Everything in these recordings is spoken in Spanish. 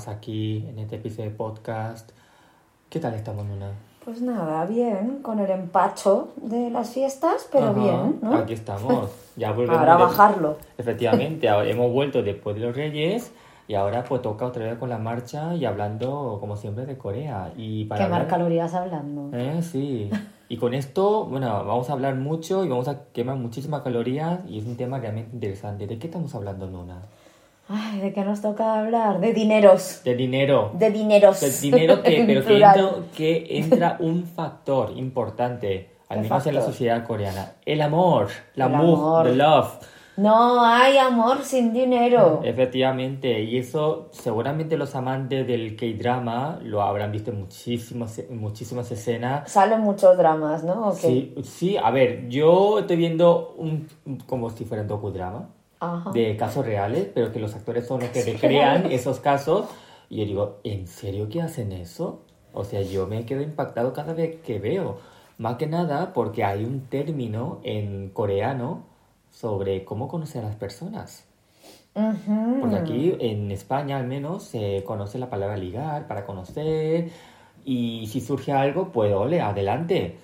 más aquí en este episodio de podcast. ¿Qué tal estamos, Nuna? Pues nada, bien, con el empacho de las fiestas, pero Ajá, bien, ¿no? Aquí estamos. Ya volvemos Ahora de- bajarlo. Efectivamente, hemos vuelto después de los Reyes y ahora pues toca otra vez con la marcha y hablando como siempre de Corea. Y para Quemar hablar- calorías hablando. Eh, sí. Y con esto, bueno, vamos a hablar mucho y vamos a quemar muchísimas calorías y es un tema realmente interesante. ¿De qué estamos hablando, Nuna? Ay, ¿de qué nos toca hablar? De dineros. De dinero. De dineros. De dinero que, pero que entra, que entra un factor importante, al ¿Qué menos en la factor? sociedad coreana. El amor, la El amor, amor. the love. No hay amor sin dinero. Efectivamente, y eso seguramente los amantes del K-drama lo habrán visto en muchísimas, muchísimas escenas. Salen muchos dramas, ¿no? ¿O qué? Sí, sí, a ver, yo estoy viendo un, como si fuera un docudrama Ajá. de casos reales, pero que los actores son los que recrean esos casos. Y yo digo, ¿en serio que hacen eso? O sea, yo me quedo impactado cada vez que veo. Más que nada porque hay un término en coreano sobre cómo conocer a las personas. Ujú. Porque aquí en España al menos se conoce la palabra ligar para conocer y si surge algo, pues ole, adelante.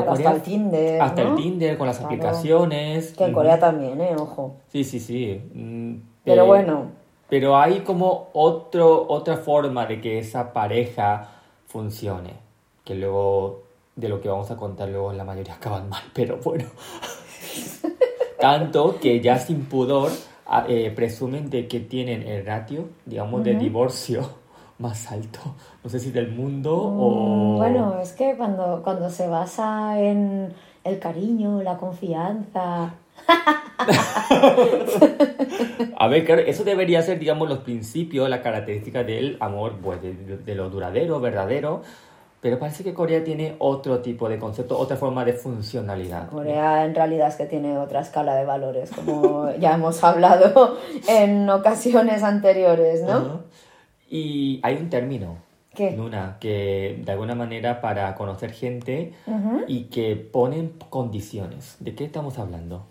Ahora hasta el Tinder, Hasta ¿no? el Tinder con las Claro. aplicaciones. Que en Mm, Corea también, ¿eh? Ojo. Sí, sí, sí. Mm, Pero eh, bueno, Pero hay como otro, otra forma de que esa pareja funcione. Que luego, de lo que vamos a contar luego, la mayoría acaban mal, pero bueno. Tanto que ya sin pudor a- eh, presumen de que tienen el ratio, digamos, de divorcio más alto. No sé si del mundo o... Mm, Bueno, es que cuando, cuando se basa en el cariño, la confianza. A ver, claro, eso debería ser, digamos, los principios, la característica del amor, pues, de, de lo duradero, verdadero. Pero parece que Corea tiene otro tipo de concepto, otra forma de funcionalidad. Corea en realidad es que tiene otra escala de valores, como ya hemos hablado en ocasiones anteriores, ¿no? Y hay un término, ¿Qué? Nuna, que de alguna manera para conocer gente Ujú. y que ponen condiciones. ¿De qué estamos hablando?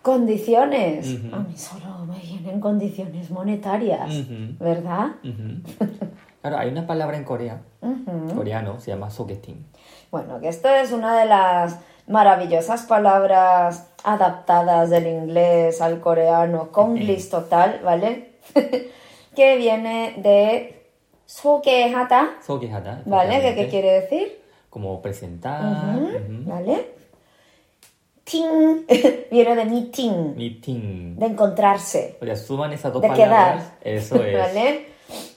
Condiciones. Ujú. A mí solo me vienen condiciones monetarias, Ujú. ¿verdad? Ujú. Claro, hay una palabra en Corea, coreano, se llama sogeting. Bueno, que esto es una de las maravillosas palabras adaptadas del inglés al coreano, konglish total, ¿vale? que viene de sokehata. Sokehata. ¿Vale? ¿Qué, quiere decir? Como presentar. ¿Vale? Ting viene de meeting. Meeting. De encontrarse. O sea, suman esas dos de palabras. Quedar. Eso es. ¿Vale?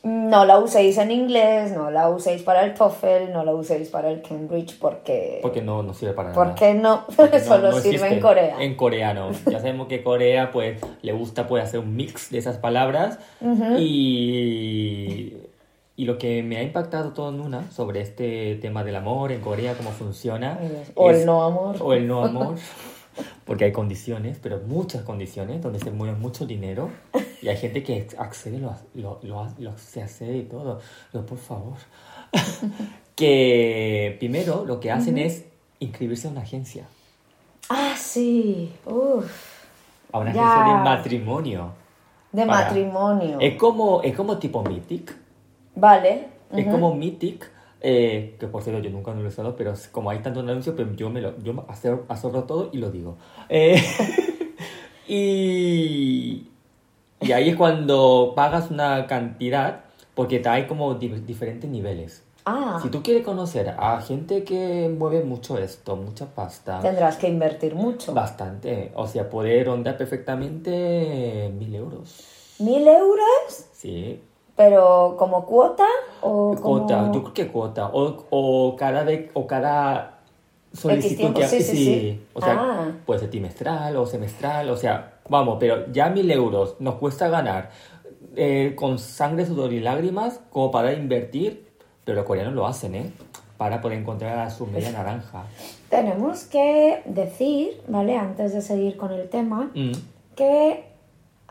No la uséis en inglés, no la uséis para el TOEFL, no la uséis para el Cambridge porque... Porque no, no sirve para nada. ¿Por qué no? Porque no- Solo no sirve existe en Corea. En coreano. Ya sabemos que Corea pues le gusta pues hacer un mix de esas palabras. Y y lo que me ha impactado todo en una sobre este tema del amor en Corea, cómo funciona. O es- el no amor. O el no amor. Porque hay condiciones, pero muchas condiciones, donde se mueve mucho dinero y hay gente que accede, lo, lo, lo, lo- se accede y todo. Pero por favor. que primero lo que hacen es inscribirse a una agencia. Ah, sí. Uf. A una Ya. agencia de matrimonio. De Para- matrimonio. Es como, es como tipo Mythic. Vale. Es como Mythic. Eh, que por cierto yo nunca lo he usado, pero como hay tantos anuncios, pero yo me lo yo azorro todo y lo digo. Eh, y, y ahí es cuando pagas una cantidad, porque hay como di- diferentes niveles. Ah, Si tú quieres conocer a gente que mueve mucho esto, mucha pasta, tendrás que invertir mucho. bastante, o sea, puede rondar perfectamente mil euros. ¿Mil euros? Sí, ¿Pero como cuota? ¿O cuota, como... yo creo que cuota, o, o cada vez, o cada solicitud que sí, sí, sí. o sea, Ah. puede ser trimestral o semestral, o sea, vamos, pero ya mil euros nos cuesta ganar eh, con sangre, sudor y lágrimas como para invertir, pero los coreanos lo hacen, ¿eh? Para poder encontrar a su media naranja. Tenemos que decir, ¿vale? Antes de seguir con el tema, Mm. que,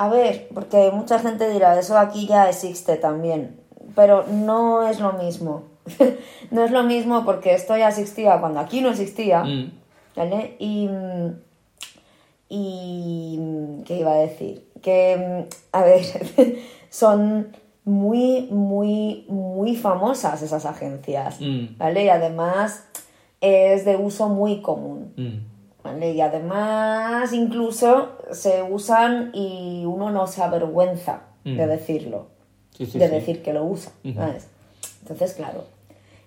a ver, porque mucha gente dirá, eso aquí ya existe también, pero no es lo mismo. no es lo mismo porque esto ya existía cuando aquí no existía, Mm. ¿vale? Y, y, ¿qué iba a decir? que, a ver, son muy, muy, muy famosas esas agencias, Mm. ¿vale? Y además es de uso muy común, Mm. ¿Vale? Y además incluso se usan y uno no se avergüenza de decirlo, Sí, sí, de sí. decir que lo usa. ¿sabes? Entonces, claro,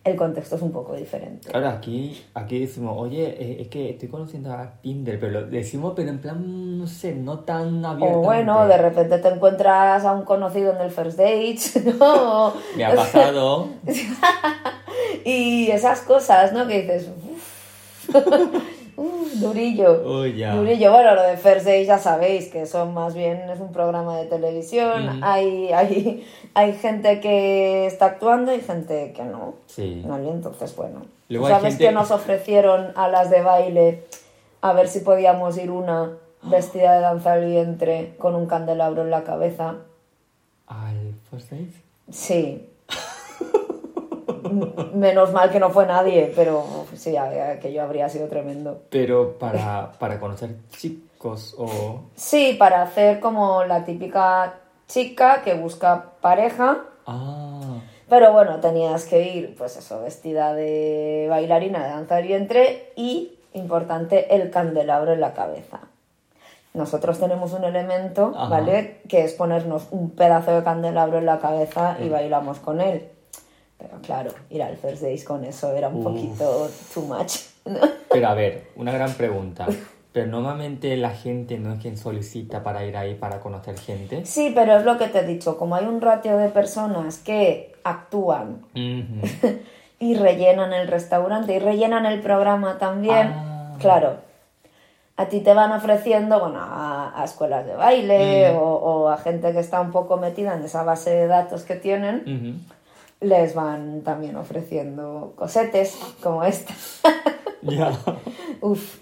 el contexto es un poco diferente. Ahora aquí, aquí decimos, oye, eh, es que estoy conociendo a Tinder, pero lo decimos, pero en plan, no sé, no tan O abiertamente. bueno, de repente te encuentras a un conocido en el first date, ¿no? Me ha pasado. Y esas cosas, ¿no? Que dices, uff, uf, durillo. Oh, ya. Durillo. Bueno, lo de First Days ya sabéis que son más bien, es un programa de televisión. Hay, hay, hay gente que está actuando y gente que no. Sí. ¿Vale? Entonces, bueno. Luego ¿Sabes gente- que nos ofrecieron a las de baile a ver si podíamos ir una vestida de danza al vientre con un candelabro en la cabeza? ¿Al first date? Sí. Menos mal que no fue nadie, pero sí, aquello habría sido tremendo. Pero para, para conocer chicos o... Sí, para hacer como la típica chica que busca pareja, Ah, pero bueno, tenías que ir, pues eso, vestida de bailarina de danza del vientre y, importante, el candelabro en la cabeza. Nosotros tenemos un elemento, Ajá. ¿vale? Que es ponernos un pedazo de candelabro en la cabeza y bailamos con él. Pero claro, ir al First Days con eso era un Uf. poquito too much. ¿no? pero a ver, una gran pregunta. Pero normalmente la gente no es quien solicita para ir ahí para conocer gente. Sí, pero es lo que te he dicho, como hay un ratio de personas que actúan Ujú. y rellenan el restaurante y rellenan el programa también, Ah. claro, a ti te van ofreciendo, bueno, a, a escuelas de baile Mm. o, o a gente que está un poco metida en esa base de datos que tienen, Ujú. Les van también ofreciendo cosetes como esta. Ya, Uf,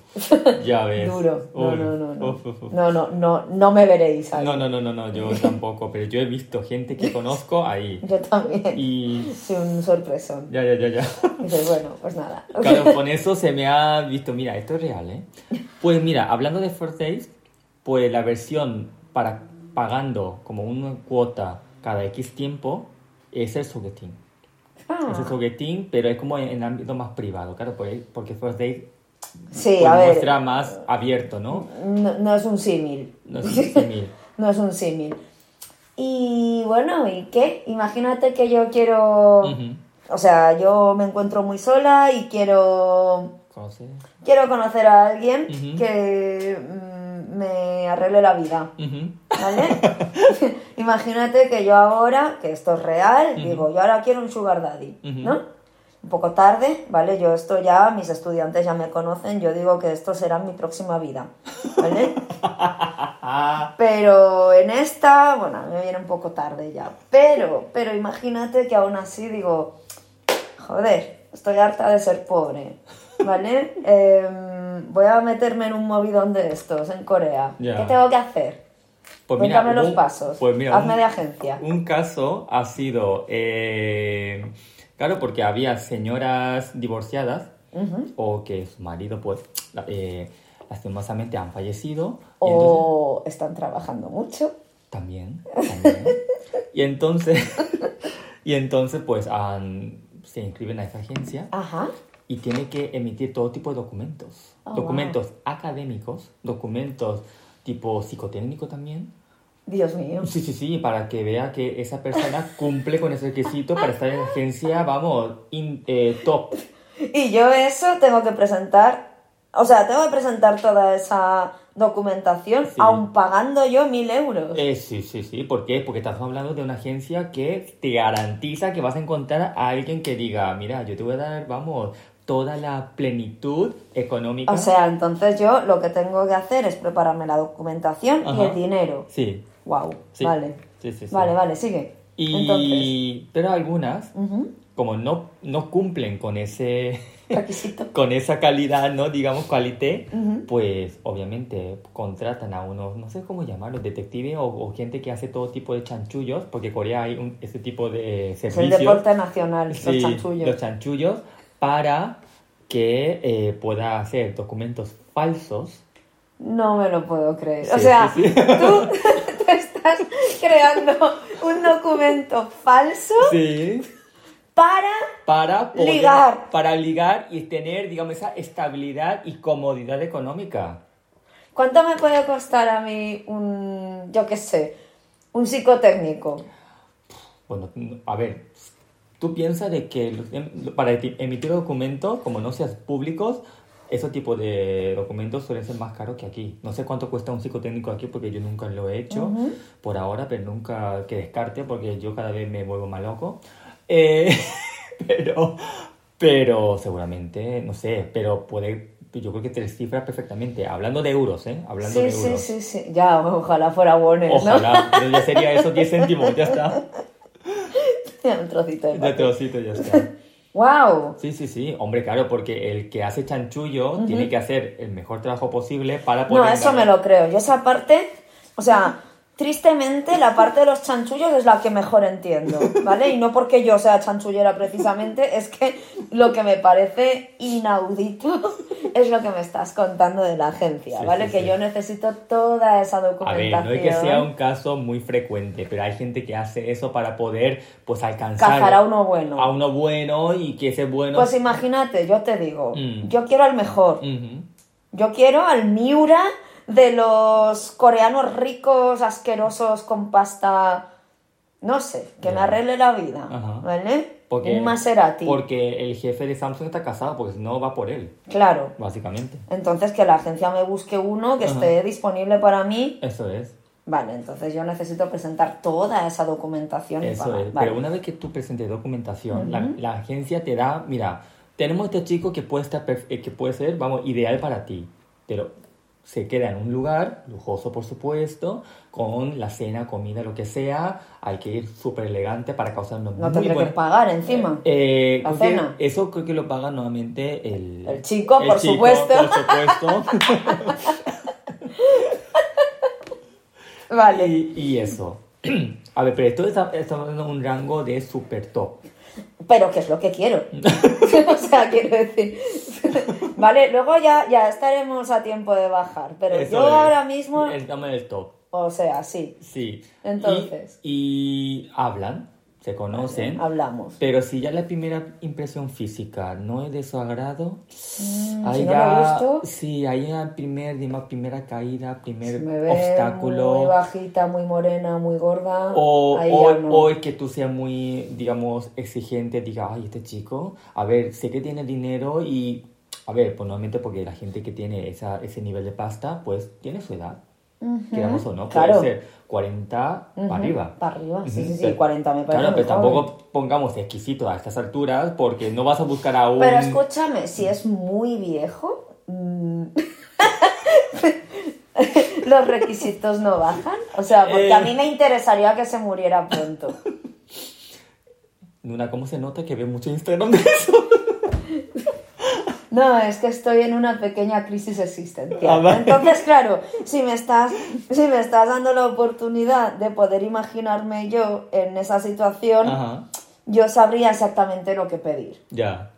ya ves. duro. No, no, no, no. No, no, no, no me veréis ahí. No, no, no, no, no, yo tampoco, pero yo he visto gente que conozco ahí. Yo también. Y Soy un sorpresón. ya, ya, ya, ya. Y dices, bueno, pues nada. Claro, con eso se me ha visto, mira, esto es real, ¿eh? Pues mira, hablando de First Days, pues la versión para pagando como una cuota cada X tiempo es el soguetín. Ah, Es el soguetín, pero es como en, ámbito más privado, claro, porque First Days sí, pues, a ver. muestra más abierto, ¿no? No, no es un símil. No es un símil. No es un símil. Y bueno, ¿y qué? Imagínate que yo quiero... O sea, yo me encuentro muy sola y quiero... ¿Conoces? Quiero conocer a alguien que mm, me arregle la vida. Ujú. ¿Vale? Imagínate que yo ahora, que esto es real, digo, yo ahora quiero un sugar daddy. ¿no? Un poco tarde, ¿vale? Yo esto ya, mis estudiantes ya me conocen, yo digo que esto será mi próxima vida, ¿vale? Pero en esta, bueno, me viene un poco tarde ya. Pero, pero imagínate que aún así digo, joder, estoy harta de ser pobre, ¿vale? Em, voy a meterme en un movidón de estos en Corea. Ya. ¿Qué tengo que hacer? Pues Cuéntame los un- pasos. Pues mira, Hazme un- de agencia. Un caso ha sido, eh, claro, porque había señoras divorciadas Ujú. o que su marido, pues, eh, lastimosamente han fallecido. Y entonces, O están trabajando mucho. también, también. y entonces, y entonces, pues, han- se inscriben a esa agencia Ajá. y tiene que emitir todo tipo de documentos. Oh, documentos académicos, documentos tipo psicotécnico también. Dios mío. Sí, sí, sí, para que vea que esa persona cumple con ese requisito para estar en la agencia, vamos, in- eh, top. Y yo eso tengo que presentar, o sea, tengo que presentar toda esa documentación, Sí. aun pagando yo mil euros. Eh, sí, sí, sí, ¿por qué? Porque estamos hablando de una agencia que te garantiza que vas a encontrar a alguien que diga, mira, yo te voy a dar, vamos, toda la plenitud económica. O sea, entonces yo lo que tengo que hacer es prepararme la documentación y Ajá. el dinero. Sí, Wow, Sí. vale. sí, sí. sí. Vale, vale, sigue. Entonces, Y... Pero algunas, ujú, como no, no cumplen con ese... requisito. con esa calidad, ¿no? Digamos, cualité, Ujú. pues obviamente contratan a unos, no sé cómo llamarlos, detectives o, o gente que hace todo tipo de chanchullos, porque en Corea hay un, ese tipo de Es el servicios. deporte nacional, los chanchullos. los chanchullos, para que eh, pueda hacer documentos falsos. No me lo puedo creer. o sea, sí, sí. tú te estás creando un documento falso Sí. para Para poder- Ligar. Para ligar y tener, digamos, esa estabilidad y comodidad económica. ¿Cuánto me puede costar a mí un, yo qué sé, un psicotécnico? Bueno, a ver, tú piensas de que para emitir documentos, como no seas públicos, ese tipo de documentos suelen ser más caros que aquí. No sé cuánto cuesta un psicotécnico aquí porque yo nunca lo he hecho por ahora, pero nunca que descarte porque yo cada vez me vuelvo más loco. Eh, pero, pero seguramente, no sé, pero puede, yo creo que tres cifras perfectamente. Hablando de euros, ¿eh? Hablando Sí, de sí, euros. sí, sí. Ya, ojalá fuera bones, ¿no? Ojalá, pero ya sería eso 10 céntimos, ya está. un trocito de trocito, ya está. ¡Wow! Sí, sí, sí, hombre, claro, porque el que hace chanchullo tiene que hacer el mejor trabajo posible para poder... No, eso me lo creo. Yo esa parte, o sea, tristemente la parte de los chanchullos es la que mejor entiendo, ¿vale? Y no porque yo sea chanchullera precisamente, es que lo que me parece inaudito es lo que me estás contando de la agencia, Sí, ¿vale? sí, que sí. yo necesito toda esa A ver, documentación. no es que sea un caso muy frecuente, pero hay gente que hace eso para poder, pues, alcanzar... Cazar a uno bueno. A uno bueno y que ese bueno... Pues imagínate, yo te digo, Mm. yo quiero al mejor. Yo quiero al Miura de los coreanos ricos, asquerosos, con pasta. No sé, que me arregle la vida. Ajá. ¿Vale? Porque, Un Maserati. Porque el jefe de Samsung está casado, porque si no va por él, Claro. básicamente. Entonces que la agencia me busque uno que esté disponible para mí. Eso es. Vale, entonces yo necesito presentar toda esa documentación y Eso pagar. es. Vale. Pero una vez que tú presentes documentación, la, la agencia te da, mira, tenemos este chico que puede, estar eh, que puede ser, vamos, ideal para ti, pero se queda en un lugar, lujoso por supuesto, con la cena, comida, lo que sea, hay que ir súper elegante para causar una No muy tendré que buena... pagar encima. Eh, La creo que cena. Eso creo que lo paga nuevamente el... El chico, por supuesto. Por supuesto. Vale. y, y eso. A ver, pero esto está, estamos en un rango de super top. Pero ¿qué es lo que quiero? o sea, quiero decir. Vale, luego ya, ya estaremos a tiempo de bajar. Pero Eso yo es. ahora mismo. Estamos en el top. O sea, sí, Sí. Entonces. Y, y hablan, se conocen. hablamos. Pero si ya la primera impresión física no es de su agrado, Mm, ahí si no ya- me gustó. sí, ahí la primer, digamos, primera caída, primer Me ve obstáculo. muy bajita, muy morena, muy gorda. O, o, no. o es que tú seas muy, digamos, exigente, diga, ay, este chico, a ver, sé que tiene dinero y, a ver, pues normalmente porque la gente que tiene esa, ese nivel de pasta, pues tiene su edad, Ujú, queramos o no, claro. puede ser 40 Ujú, para arriba. Para arriba, sí, sí, sí, pero- 40 me parece. Claro, pero joven. tampoco pongamos exquisito a estas alturas porque no vas a buscar a un... Pero escúchame, si es muy viejo, mm, los requisitos no bajan. O sea, porque Eh. a mí me interesaría que se muriera pronto. Nuna, ¿cómo se nota que ve mucho Instagram de eso? No, es que estoy en una pequeña crisis existencial. Ah. Entonces, claro, si me, estás, si me estás dando la oportunidad de poder imaginarme yo en esa situación, Ajá, yo sabría exactamente lo que pedir. ya.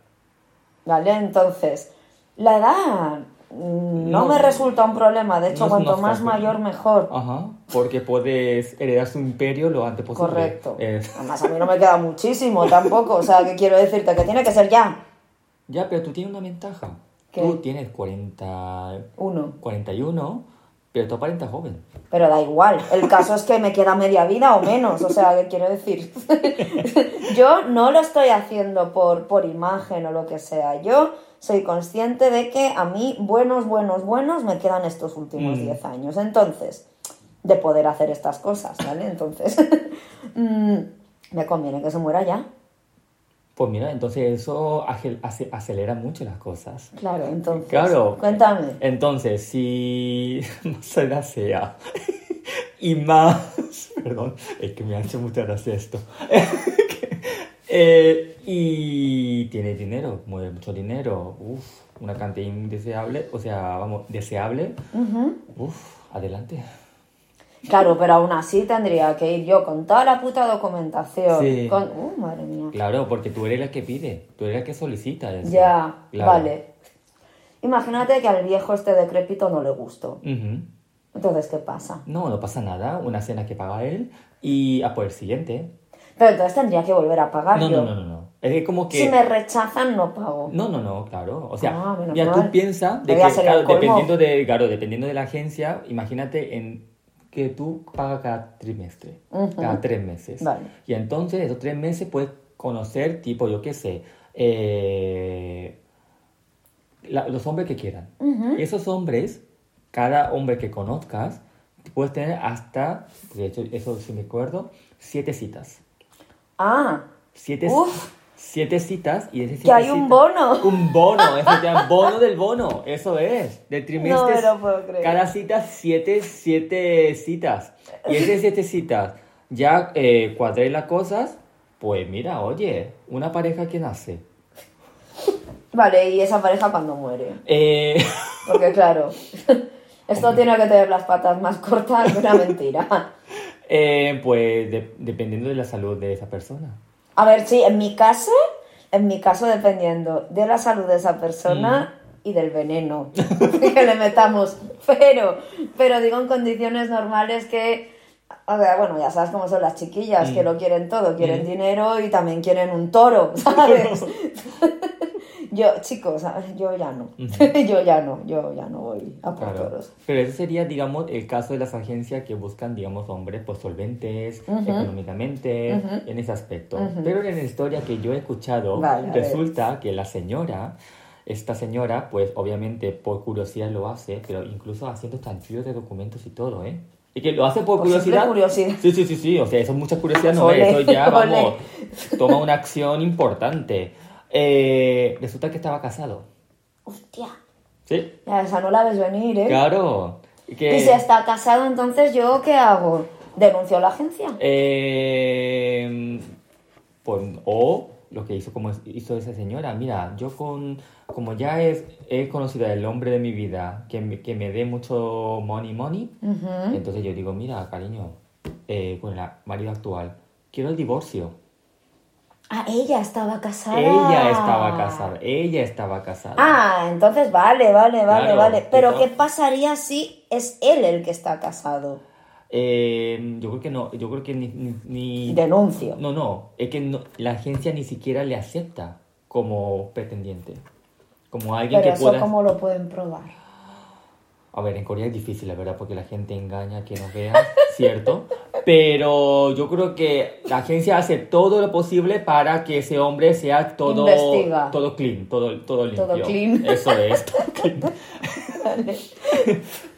¿Vale? Entonces, la edad mm, no, No, me resulta un problema. De hecho, no cuanto más mayor, mejor. Ajá, porque puedes heredar su imperio lo antes posible. Correcto. Eh, Además, a mí no me queda muchísimo tampoco. O sea, que quiero decirte que tiene que ser ya. Ya, pero tú tienes una ventaja. ¿Qué? Tú tienes 40, Uno. 41, pero tú aparentas joven. Pero da igual. El caso es que me queda media vida o menos. O sea, ¿qué quiero decir? Yo no lo estoy haciendo por, por imagen o lo que sea. Yo soy consciente de que a mí, buenos, buenos, buenos, me quedan estos últimos Mm. 10 años. Entonces, de poder hacer estas cosas, ¿vale? Entonces, mm, me conviene que se muera ya. Pues mira, entonces eso acelera mucho las cosas. Claro, entonces. Claro. Cuéntame. Entonces, si más edad sea y más... Perdón, es que me ha hecho mucha gracia esto. Eh, y tiene dinero, mueve mucho dinero, uf, una cantidad indeseable, o sea, vamos, deseable, Ujú. uf, adelante. Claro, pero aún así tendría que ir yo con toda la puta documentación. Sí. Con... Uh, madre mía. Claro, porque tú eres la que pide, tú eres la que solicita eso. Ya, Claro. vale. Imagínate que al viejo este decrépito no le gustó. Entonces, ¿qué pasa? No, no pasa nada. Una cena que paga él y a por el siguiente. Pero entonces tendría que volver a pagar No, yo. no, no, no, no. Es que como que... Si me rechazan, no pago. No, no, no, claro. O sea, Ah, mal. tú piensas de que, claro, dependiendo de, claro, dependiendo de la agencia, imagínate en que tú pagas cada trimestre, cada tres meses. Vale. Y entonces esos tres meses puedes conocer, tipo, yo qué sé, eh, la- los hombres que quieran. Y esos hombres, cada hombre que conozcas, puedes tener hasta, de hecho, eso sí me acuerdo, siete citas. Ah, Siete, Uf. Siete citas y ese que hay un bono. un bono, eso bono del bono, eso es, del trimestre. No lo puedo creer. Cada cita, siete, siete citas. Y esas siete citas, ya eh, cuadré las cosas, pues mira, oye, una pareja que nace. Vale, y esa pareja cuando muere. Eh, Porque claro, esto tiene que tener las patas más cortas que una mentira. eh, pues de- dependiendo de la salud de esa persona. A ver, sí, en mi caso, en mi caso dependiendo de la salud de esa persona y del veneno que le metamos. Pero, pero digo en condiciones normales que, a ver, bueno, ya sabes cómo son las chiquillas, que lo quieren todo, quieren dinero y también quieren un toro, ¿sabes? yo, chicos, yo ya no, yo ya no, yo ya no voy a por Claro. toros. Pero ese sería, digamos, el caso de las agencias que buscan, digamos, hombres pues solventes, económicamente, en ese aspecto. Pero en la historia que yo he escuchado, Vale, resulta que la señora, esta señora, pues obviamente por curiosidad lo hace, pero incluso haciendo tantillos de documentos y todo, ¿eh? Y que lo hace por curiosidad. curiosidad. Sí, sí, sí, sí. O sea, eso es mucha curiosidad, no Ole, es. Eso ya, ole. vamos, toma una acción importante. Eh, resulta que estaba casado. Hostia, Sí, ya esa no la ves venir, ¿eh? claro. Que... Y si está casado, entonces yo qué hago? ¿Denuncio a la agencia? Eh, pues, o lo que hizo como hizo esa señora, mira, yo con como ya es, he conocido al hombre de mi vida que me, que me dé mucho money money, entonces yo digo, mira, cariño, eh, con el marido actual, quiero el divorcio. Ah, ella estaba casada. Ella estaba casada, ella estaba casada. Ah, entonces vale, vale, vale, Claro, vale. Pero ¿qué pasaría si es él el que está casado? Eh, yo creo que no, yo creo que ni... ni- ni- Denuncio. No, no, es que no- la agencia ni siquiera le acepta como pretendiente. Como alguien Pero que eso pueda... cómo lo pueden probar. A ver, en Corea es difícil, la verdad, porque la gente engaña que no vea, ¿cierto? Pero yo creo que la agencia hace todo lo posible para que ese hombre sea todo, Investiga. todo clean, todo, todo limpio. Todo clean. Eso es, todo clean.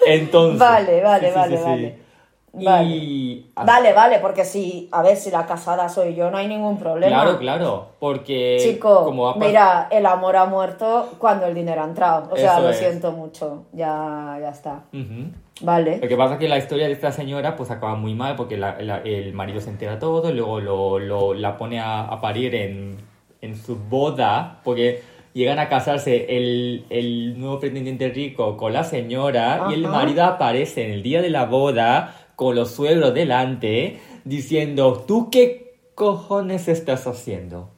Entonces... Vale, vale, sí, sí, vale, sí. vale. Vale. Y... Vale, vale, porque si, a ver, si la casada soy yo, no hay ningún problema. Claro, claro, porque... Chico, como ha mira, el amor ha muerto cuando el dinero ha entrado. O sea, Eso lo es. siento mucho. Ya, ya está. Ujú. Vale. Lo que pasa es que la historia de esta señora pues acaba muy mal porque la- la- el marido se entera todo y luego lo, lo- la pone a, a parir en, en su boda porque llegan a casarse el, el nuevo pretendiente rico con la señora y el marido aparece en el día de la boda con los suegros delante diciendo, ¿tú qué cojones estás haciendo?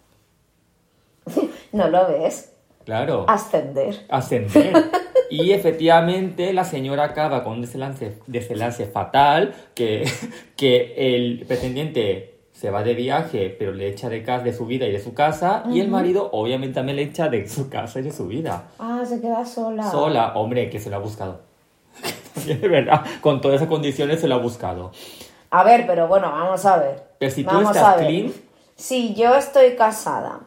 ¿No lo ves? Claro. Ascender. ascender. Y efectivamente la señora acaba con un desenlace, desenlace fatal, que, que el pretendiente se va de viaje, pero le echa de, casa, de su vida y de su casa, y el marido obviamente también le echa de su casa y de su vida. Ah, se queda sola. Sola, hombre, que se lo ha buscado. verdad, con todas esas condiciones se lo ha buscado. A ver, pero bueno, vamos a ver. Pero si tú vamos estás clean- Si yo estoy casada,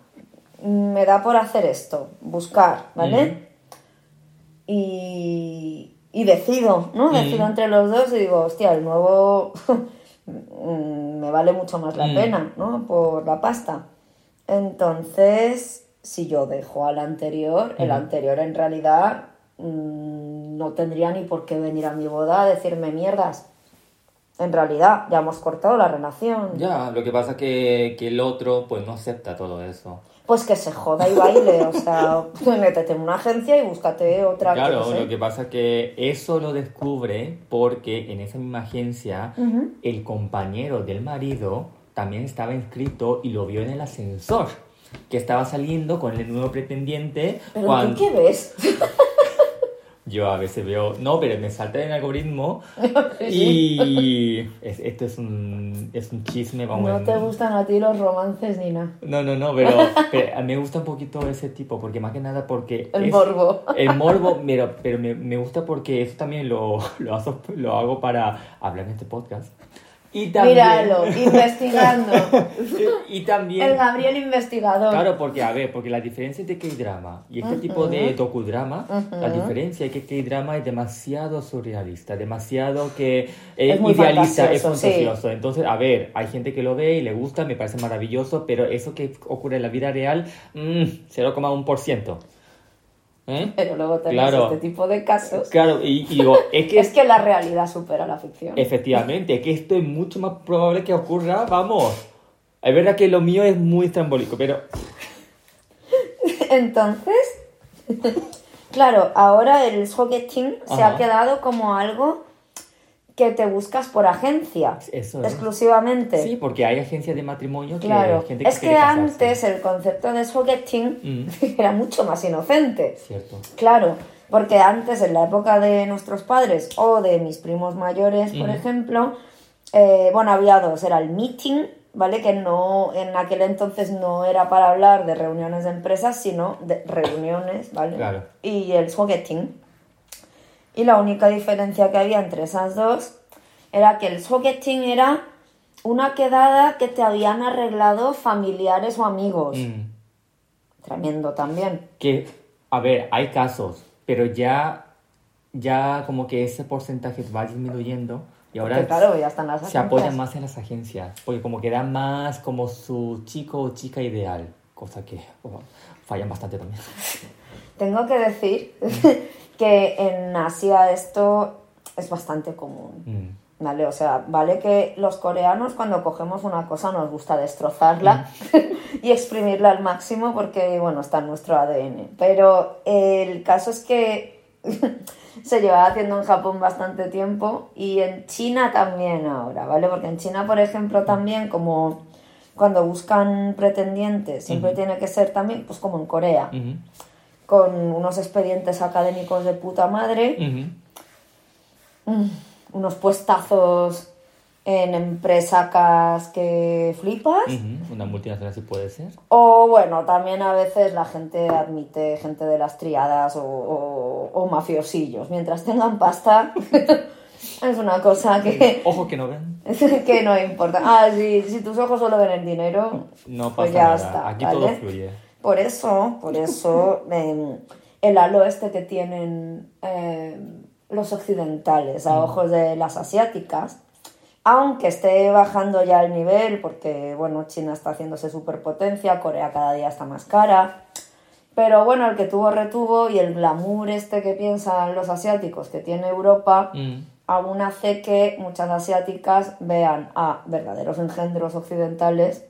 me da por hacer esto, buscar, ¿vale? y, y decido, ¿no? Decido entre los dos y digo, hostia, el nuevo me vale mucho más la Mm. pena, ¿no? Por la pasta. Entonces, si yo dejo al anterior, el anterior en realidad mm, no tendría ni por qué venir a mi boda a decirme mierdas. En realidad, ya hemos cortado la relación. Ya, lo que pasa es que, que el otro pues no acepta todo eso. Pues que se joda y baile, o sea, métete en una agencia y búscate otra Claro, yo qué sé. lo que pasa es que eso lo descubre porque en esa misma agencia Ujú. el compañero del marido también estaba inscrito y lo vio en el ascensor, que estaba saliendo con el nuevo pretendiente ¿Pero cuando qué ves? Yo a veces veo, no, pero me salta en el algoritmo y es- esto es un, es un chisme, vamos. No en- te gustan a ti los romances ni nada. No, no, no, pero, pero me gusta un poquito ese tipo, porque más que nada porque... El es- morbo. El morbo, pero, pero me, me gusta porque eso también lo, lo, hago, lo hago para hablar en este podcast. Y también... Míralo, investigando. y también... El Gabriel investigador. Claro, porque a ver, porque la diferencia de K-drama y este tipo de docudrama, la diferencia es que K-drama es demasiado surrealista, demasiado que es, Es idealista, es fantasioso, sí. fantasioso. Entonces, a ver, hay gente que lo ve y le gusta, me parece maravilloso, pero eso que ocurre en la vida real, mm, 0,1%. ¿Eh? Pero luego tenemos Claro. este tipo de casos. Claro, y, y digo, es que Es que la realidad supera la ficción. efectivamente, es que esto es mucho más probable que ocurra, vamos. Es verdad que lo mío es muy estrambólico, pero Entonces, claro, ahora el sogeting se ha quedado como algo que te buscas por agencia. Eso es. exclusivamente. Sí, porque hay agencias de matrimonio que Claro, gente que es que antes el concepto de sogeting Mm. era mucho más inocente. Cierto. Claro, porque antes, en la época de nuestros padres o de mis primos mayores, por Ujú. ejemplo, eh, bueno, había dos, era el meeting, ¿vale? Que no, en aquel entonces no era para hablar de reuniones de empresas, sino de reuniones, ¿vale? Claro. Y el sogeting. Y la única diferencia que había entre esas dos era que el sogeting era una quedada que te habían arreglado familiares o amigos. Mm. Tremendo también. Que, a ver, hay casos, pero ya, ya como que ese porcentaje va disminuyendo y ahora Porque, claro, ya están las se agencias. apoyan más en las agencias, porque como que dan más como su chico o chica ideal, cosa que oh, fallan bastante también. Tengo que decir que en Asia esto es bastante común. Mm. ¿Vale? O sea, vale que los coreanos cuando cogemos una cosa nos gusta destrozarla y exprimirla al máximo porque, bueno, está en nuestro ADN. Pero el caso es que se lleva haciendo en Japón bastante tiempo y en China también ahora, ¿vale? Porque en China, por ejemplo, también como cuando buscan pretendientes, siempre tiene que ser también, pues como en Corea. Con unos expedientes académicos de puta madre. Mm, unos puestazos en empresacas que flipas. Una multinacional sí puede ser. O bueno, también a veces la gente admite gente de las triadas o, o- o mafiosillos. Mientras tengan pasta, es una cosa que, Ojo que no ven. que no importa. Ah, sí, si tus ojos solo ven el dinero, No pasa pues ya nada. está. Aquí ¿vale? todo fluye. Por eso, por eso, em, el halo este que tienen em, los occidentales a ojos de las asiáticas, aunque esté bajando ya el nivel, porque bueno, China está haciéndose superpotencia, Corea cada día está más cara, pero bueno, el que tuvo retuvo y el glamour este que piensan los asiáticos que tiene Europa, Mm. aún hace que muchas asiáticas vean a verdaderos engendros occidentales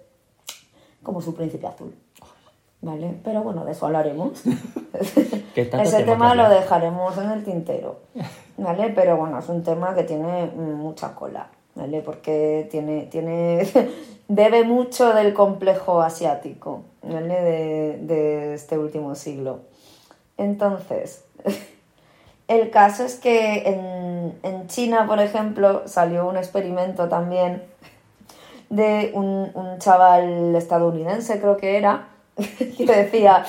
como su príncipe azul. ¿Vale? Pero bueno, de eso hablaremos. Ese tema lo dejaremos en el tintero. ¿Vale? Pero bueno, es un tema que tiene mm, mucha cola. ¿Vale? Porque tiene, tiene, bebe mucho del complejo asiático, ¿vale? De, de este último siglo. Entonces, el caso es que en, en China, por ejemplo, salió un experimento también de un, un chaval estadounidense, creo que era, que decía,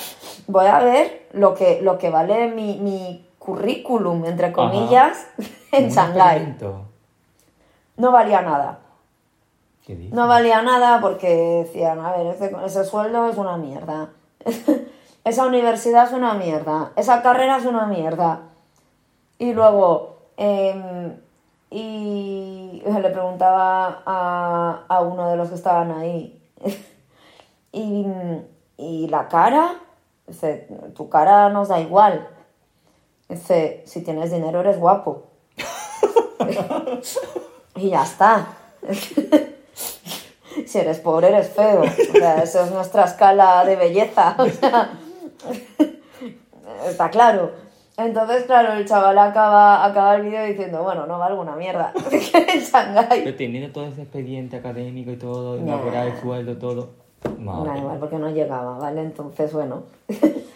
voy a ver lo que, lo que vale mi, mi currículum, entre comillas, en Shanghái. No valía nada. ¿Qué dices? No valía nada porque decían, a ver, ese, ese sueldo es una mierda. Esa universidad es una mierda. Esa carrera es una mierda. Y luego, em, y le preguntaba a, a uno de los que estaban ahí, y, y la cara, dice, tu cara nos da igual. Dice, si tienes dinero eres guapo. y ya está. si eres pobre eres feo. O sea, esa es nuestra escala de belleza. O sea, está claro. Entonces, claro, el chaval acaba, acaba el vídeo diciendo, bueno, no valgo una mierda. en Shanghái. Pero teniendo todo ese expediente académico y todo, Ya. laboral, sueldo, todo. Madre. Nada igual, porque no llegaba, ¿vale? Entonces, bueno,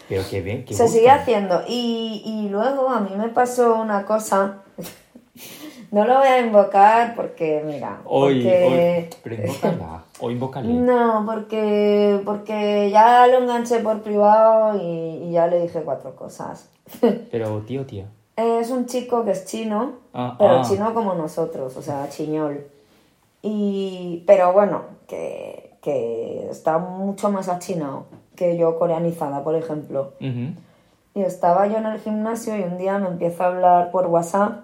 Pero qué bien, qué se sigue haciendo. Y, y luego a mí me pasó una cosa, no lo voy a invocar porque, mira, Hoy, porque... hoy, pero invócala, o invócale. No, porque, porque ya lo enganché por privado y, y ya le dije cuatro cosas. Pero tío, tía. Es un chico que es chino, Ah, pero ah. chino como nosotros, o sea, chiñol. Y, pero bueno, que, que está mucho más achinado que yo coreanizada, por ejemplo. Y estaba yo en el gimnasio y un día me empieza a hablar por WhatsApp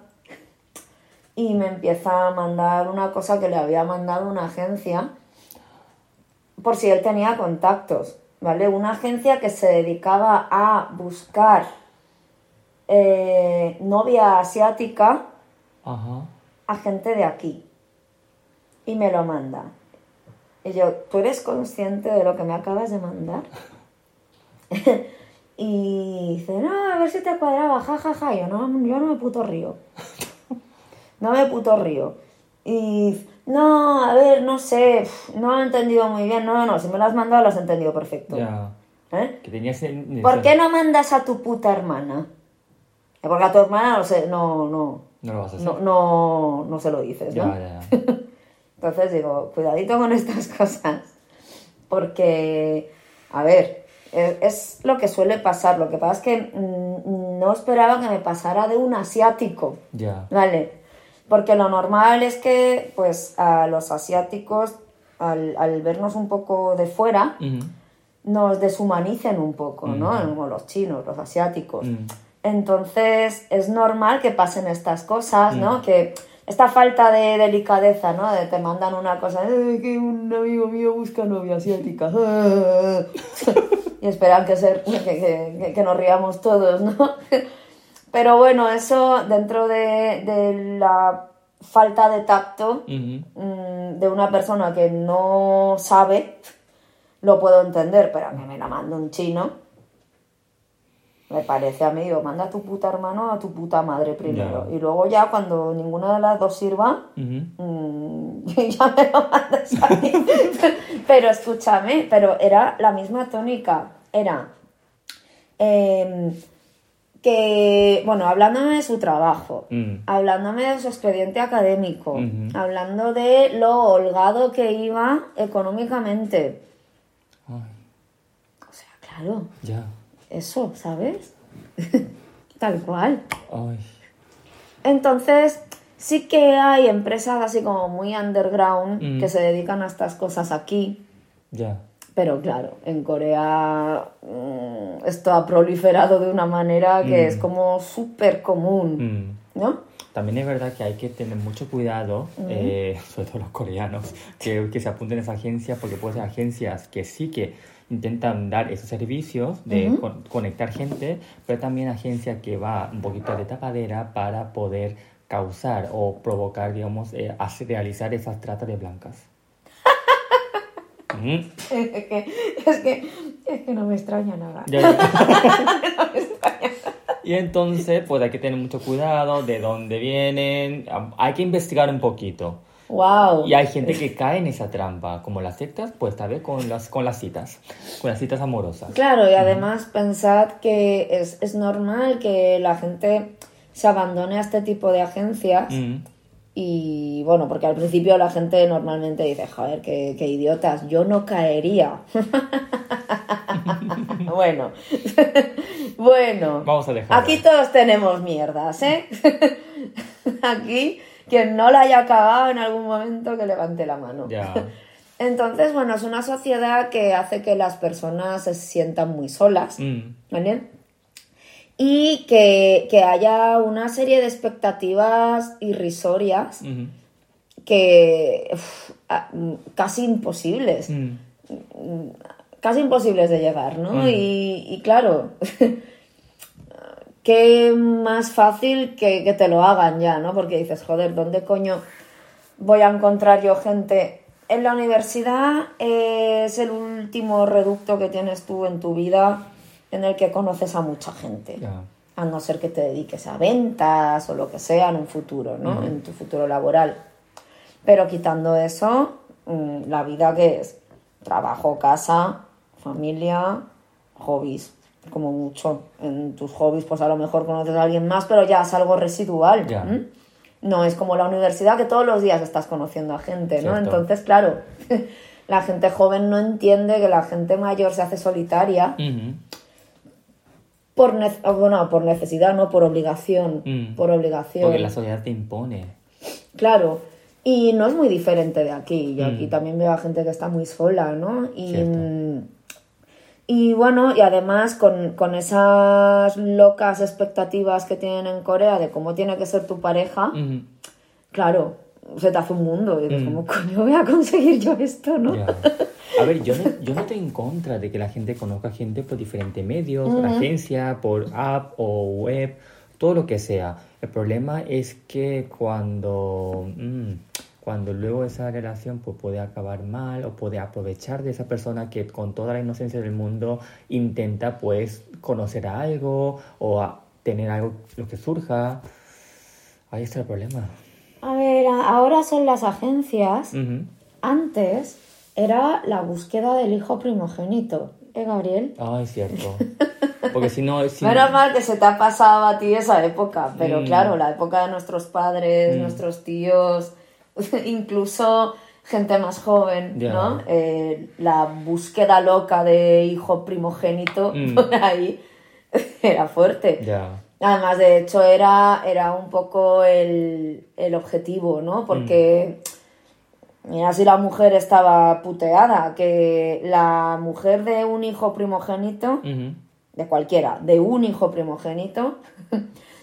y me empieza a mandar una cosa que le había mandado una agencia por si él tenía contactos, ¿vale? Una agencia que se dedicaba a buscar eh, novia asiática Ajá. a gente de aquí. Y me lo manda. Y yo, ¿tú eres consciente de lo que me acabas de mandar? y dice, no, a ver si te cuadraba, jajaja. Ja, ja. Yo, no, yo no me puto río. No me puto río. Y, no, a ver, no sé, no lo he entendido muy bien. No, no, no, si me lo has mandado lo has entendido perfecto. Ya. ¿Eh? Que tenías en... ¿Por qué no mandas a tu puta hermana? Porque a tu hermana no sé, no, no, No lo vas a hacer. no, no, no se lo dices, ¿no? Ya, ya, ya. Entonces digo, cuidadito con estas cosas, porque, a ver, es, es lo que suele pasar. Lo que pasa es que mm, no esperaba que me pasara de un asiático, Ya. ¿vale? Porque lo normal es que, pues, a los asiáticos, al, al vernos un poco de fuera, nos deshumanicen un poco, ¿no? Como los chinos, los asiáticos. Mm. Entonces es normal que pasen estas cosas, ¿no? Que esta falta de delicadeza, ¿no? De te mandan una cosa, "Eh, que un amigo mío busca novia asiática. y esperan que, ser, que, que- que nos riamos todos, ¿no? Pero bueno, eso dentro de, de la falta de tacto mm, de una persona que no sabe, lo puedo entender, pero a mí me la manda un chino. Me parece a mí, digo, manda a tu puta hermano a tu puta madre primero. Ya. Y luego ya cuando ninguna de las dos sirva, mm, ya me lo mandas a mí. pero escúchame, pero era la misma tónica. Era em, que, bueno, hablándome de su trabajo, Mm. hablándome de su expediente académico, hablando de lo holgado que iba económicamente. Ay, O sea, claro, ya. Eso, ¿sabes? Tal cual. Ay. Entonces, sí que hay empresas así como muy underground Mm. que se dedican a estas cosas aquí, Ya. pero claro, en Corea mm, esto ha proliferado de una manera que Mm. es como súper común, Mm. ¿no? También es verdad que hay que tener mucho cuidado, eh, sobre todo los coreanos, que, que se apunten a esa agencia, porque puede ser agencias que sí que intentan dar esos servicios de con- conectar gente, pero también agencia que va un poquito de tapadera para poder causar o provocar, digamos, eh, hacer- realizar esas tratas de blancas. Mm, es, que, es, que, es que no me extraña nada. ya, ya. Y entonces, pues hay que tener mucho cuidado de dónde vienen, hay que investigar un poquito. ¡Wow! Y hay gente que cae en esa trampa, como las sectas, pues tal vez con las, con las citas, con las citas amorosas. Claro, y además pensad que es, es normal que la gente se abandone a este tipo de agencias. Y bueno, porque al principio la gente normalmente dice, joder, qué, qué idiotas, yo no caería. bueno, bueno. Vamos a dejarlo. Aquí todos tenemos mierdas, ¿eh? Aquí, quien no la haya acabado en algún momento, que levante la mano. Entonces, bueno, es una sociedad que hace que las personas se sientan muy solas, Mm, ¿vale? Y que, que haya una serie de expectativas irrisorias que uf, mm, casi imposibles, mm, casi imposibles de llegar, ¿no? Mm. Y, y claro, qué más fácil que, que te lo hagan ya, ¿no? Porque dices, joder, ¿dónde coño voy a encontrar yo gente? En la universidad eh, es el último reducto que tienes tú en tu vida en el que conoces a mucha gente. A no ser que te dediques a ventas o lo que sea en un futuro, ¿no? En tu futuro laboral. Pero quitando eso, mm, la vida que es. trabajo, casa, familia, hobbies, como mucho. En tus hobbies, pues a lo mejor conoces a alguien más, pero ya es algo residual. No es como la universidad que todos los días estás conociendo a gente, ¿no? Cierto. Entonces, claro, la gente joven no entiende que la gente mayor se hace solitaria por, ne- o bueno, por necesidad, no por obligación. Mm. Por obligación. Porque la sociedad te impone. Claro, y no es muy diferente de aquí. Yo Mm. aquí también veo a gente que está muy sola, ¿no? Y, Cierto. Y bueno, y además con, con esas locas expectativas que tienen en Corea de cómo tiene que ser tu pareja, claro, se te hace un mundo. Y dices, Mm. ¿cómo coño voy a conseguir yo esto, no? A ver, yo no, yo no estoy en contra de que la gente conozca gente por diferentes medios, por agencia, por app o web, todo lo que sea. El problema es que cuando, mm, cuando luego esa relación pues, puede acabar mal o puede aprovechar de esa persona que con toda la inocencia del mundo intenta pues conocer a algo o a tener algo, lo que surja. Ahí está el problema. A ver, ahora son las agencias. Ujú. Antes era la búsqueda del hijo primogénito. ¿Eh, Gabriel? Ay, es cierto. Porque si no... Si... Menos mal que se te ha pasado a ti esa época, pero Mm. claro, la época de nuestros padres, Mm. nuestros tíos, incluso gente más joven. ¿no? Eh, la búsqueda loca de hijo primogénito Mm. por ahí era fuerte. Ya. Además, de hecho, era, era un poco el, el objetivo, ¿no? Porque, mira, si la mujer estaba puteada, que la mujer de un hijo primogénito, de cualquiera, de un hijo primogénito,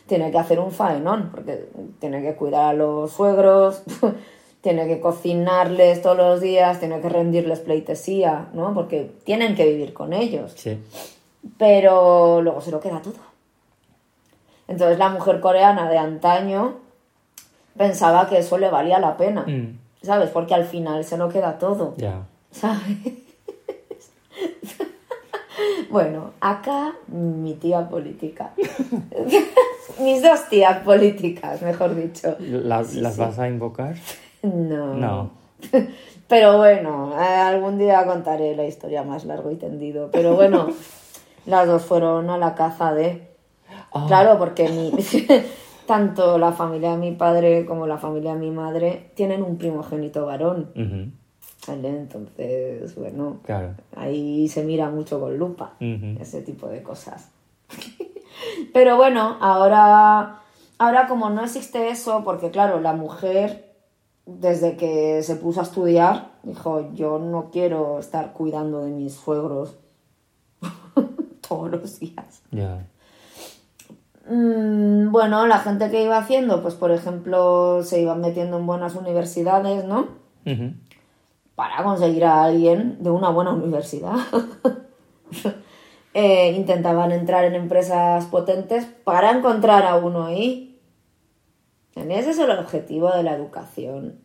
tiene que hacer un faenón, porque tiene que cuidar a los suegros, tiene que cocinarles todos los días, tiene que rendirles pleitesía, ¿no? Porque tienen que vivir con ellos Sí. pero luego se lo queda todo. Entonces la mujer coreana de antaño pensaba que eso le valía la pena, Mm, ¿sabes? Porque al final se lo queda todo, ya. ¿sabes? bueno, acá mi tía política. Mis dos tías políticas, mejor dicho. ¿Las, ¿las vas a invocar? No. No. Pero bueno, algún día contaré la historia más largo y tendido. Pero bueno, las dos fueron a la caza de... Ah, Claro, porque mi, tanto la familia de mi padre como la familia de mi madre tienen un primogénito varón. ¿Vale? Entonces, bueno, Claro. ahí se mira mucho con lupa ese tipo de cosas. Pero bueno, ahora, ahora como no existe eso, porque claro, la mujer desde que se puso a estudiar dijo, yo no quiero estar cuidando de mis suegros todos los días. Mm, bueno, la gente que iba haciendo, pues por ejemplo, se iban metiendo en buenas universidades, ¿no? Para conseguir a alguien de una buena universidad. Eh, intentaban entrar en empresas potentes para encontrar a uno ahí. Ese es el objetivo de la educación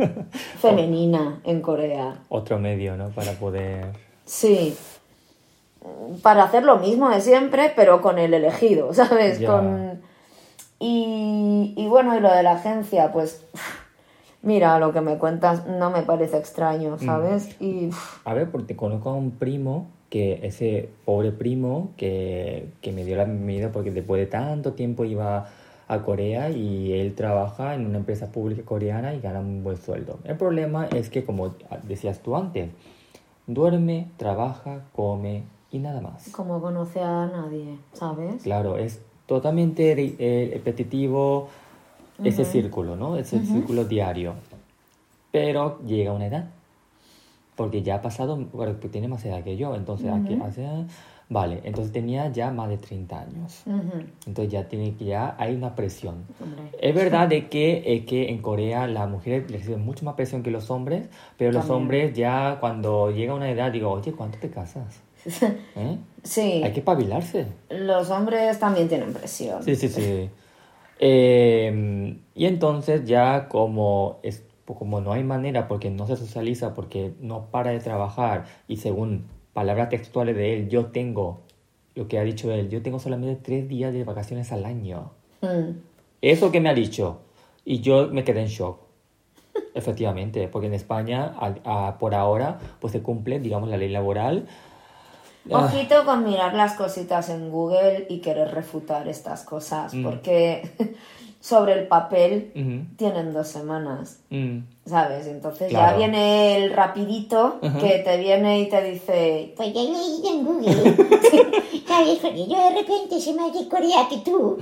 femenina en Corea. Otro medio, ¿no? Para poder... Sí. Para hacer lo mismo de siempre, pero con el elegido, ¿sabes? Ya. Con... Y, y bueno, y lo de la agencia, pues. Mira, lo que me cuentas no me parece extraño, ¿sabes? Y. A ver, porque conozco a un primo, que ese pobre primo, que, que me dio la bienvenida porque después de tanto tiempo iba a Corea y él trabaja en una empresa pública coreana y gana un buen sueldo. El problema es que, como decías tú antes, duerme, trabaja, come y nada más. Como conoce a nadie, ¿sabes? Claro, es totalmente re- repetitivo ese círculo, ¿no? Ese círculo diario. Pero llega una edad, porque ya ha pasado, bueno, que tiene más edad que yo, entonces aquí hace, vale, entonces tenía ya más de 30 años. Ujú, Entonces ya tiene que ya hay una presión. hombre. Es verdad de que, eh, que en Corea las mujeres reciben mucho más presión que los hombres, pero los hombres ya cuando llega una edad digo, oye, ¿cuánto te casas? ¿Eh? Sí, Hay que pabilarse. los hombres también tienen presión. Sí, sí, sí. Eh, y entonces ya como, es, como no hay manera, porque no se socializa, porque no para de trabajar, y según palabras textuales de él, yo tengo, lo que ha dicho él, yo tengo solamente tres días de vacaciones al año. Mm, Eso que me ha dicho. Y yo me quedé en shock. Efectivamente, porque en España a- a- por ahora pues se cumple, digamos, la ley laboral. Ah, Ojito con mirar las cositas en Google y querer refutar estas cosas, Mm. porque sobre el papel tienen dos semanas, mm, ¿sabes? Entonces ya viene el rapidito que te viene y te dice, Pues ya he leído en Google. ¿Sabes? Porque yo de repente sé más de Corea que tú.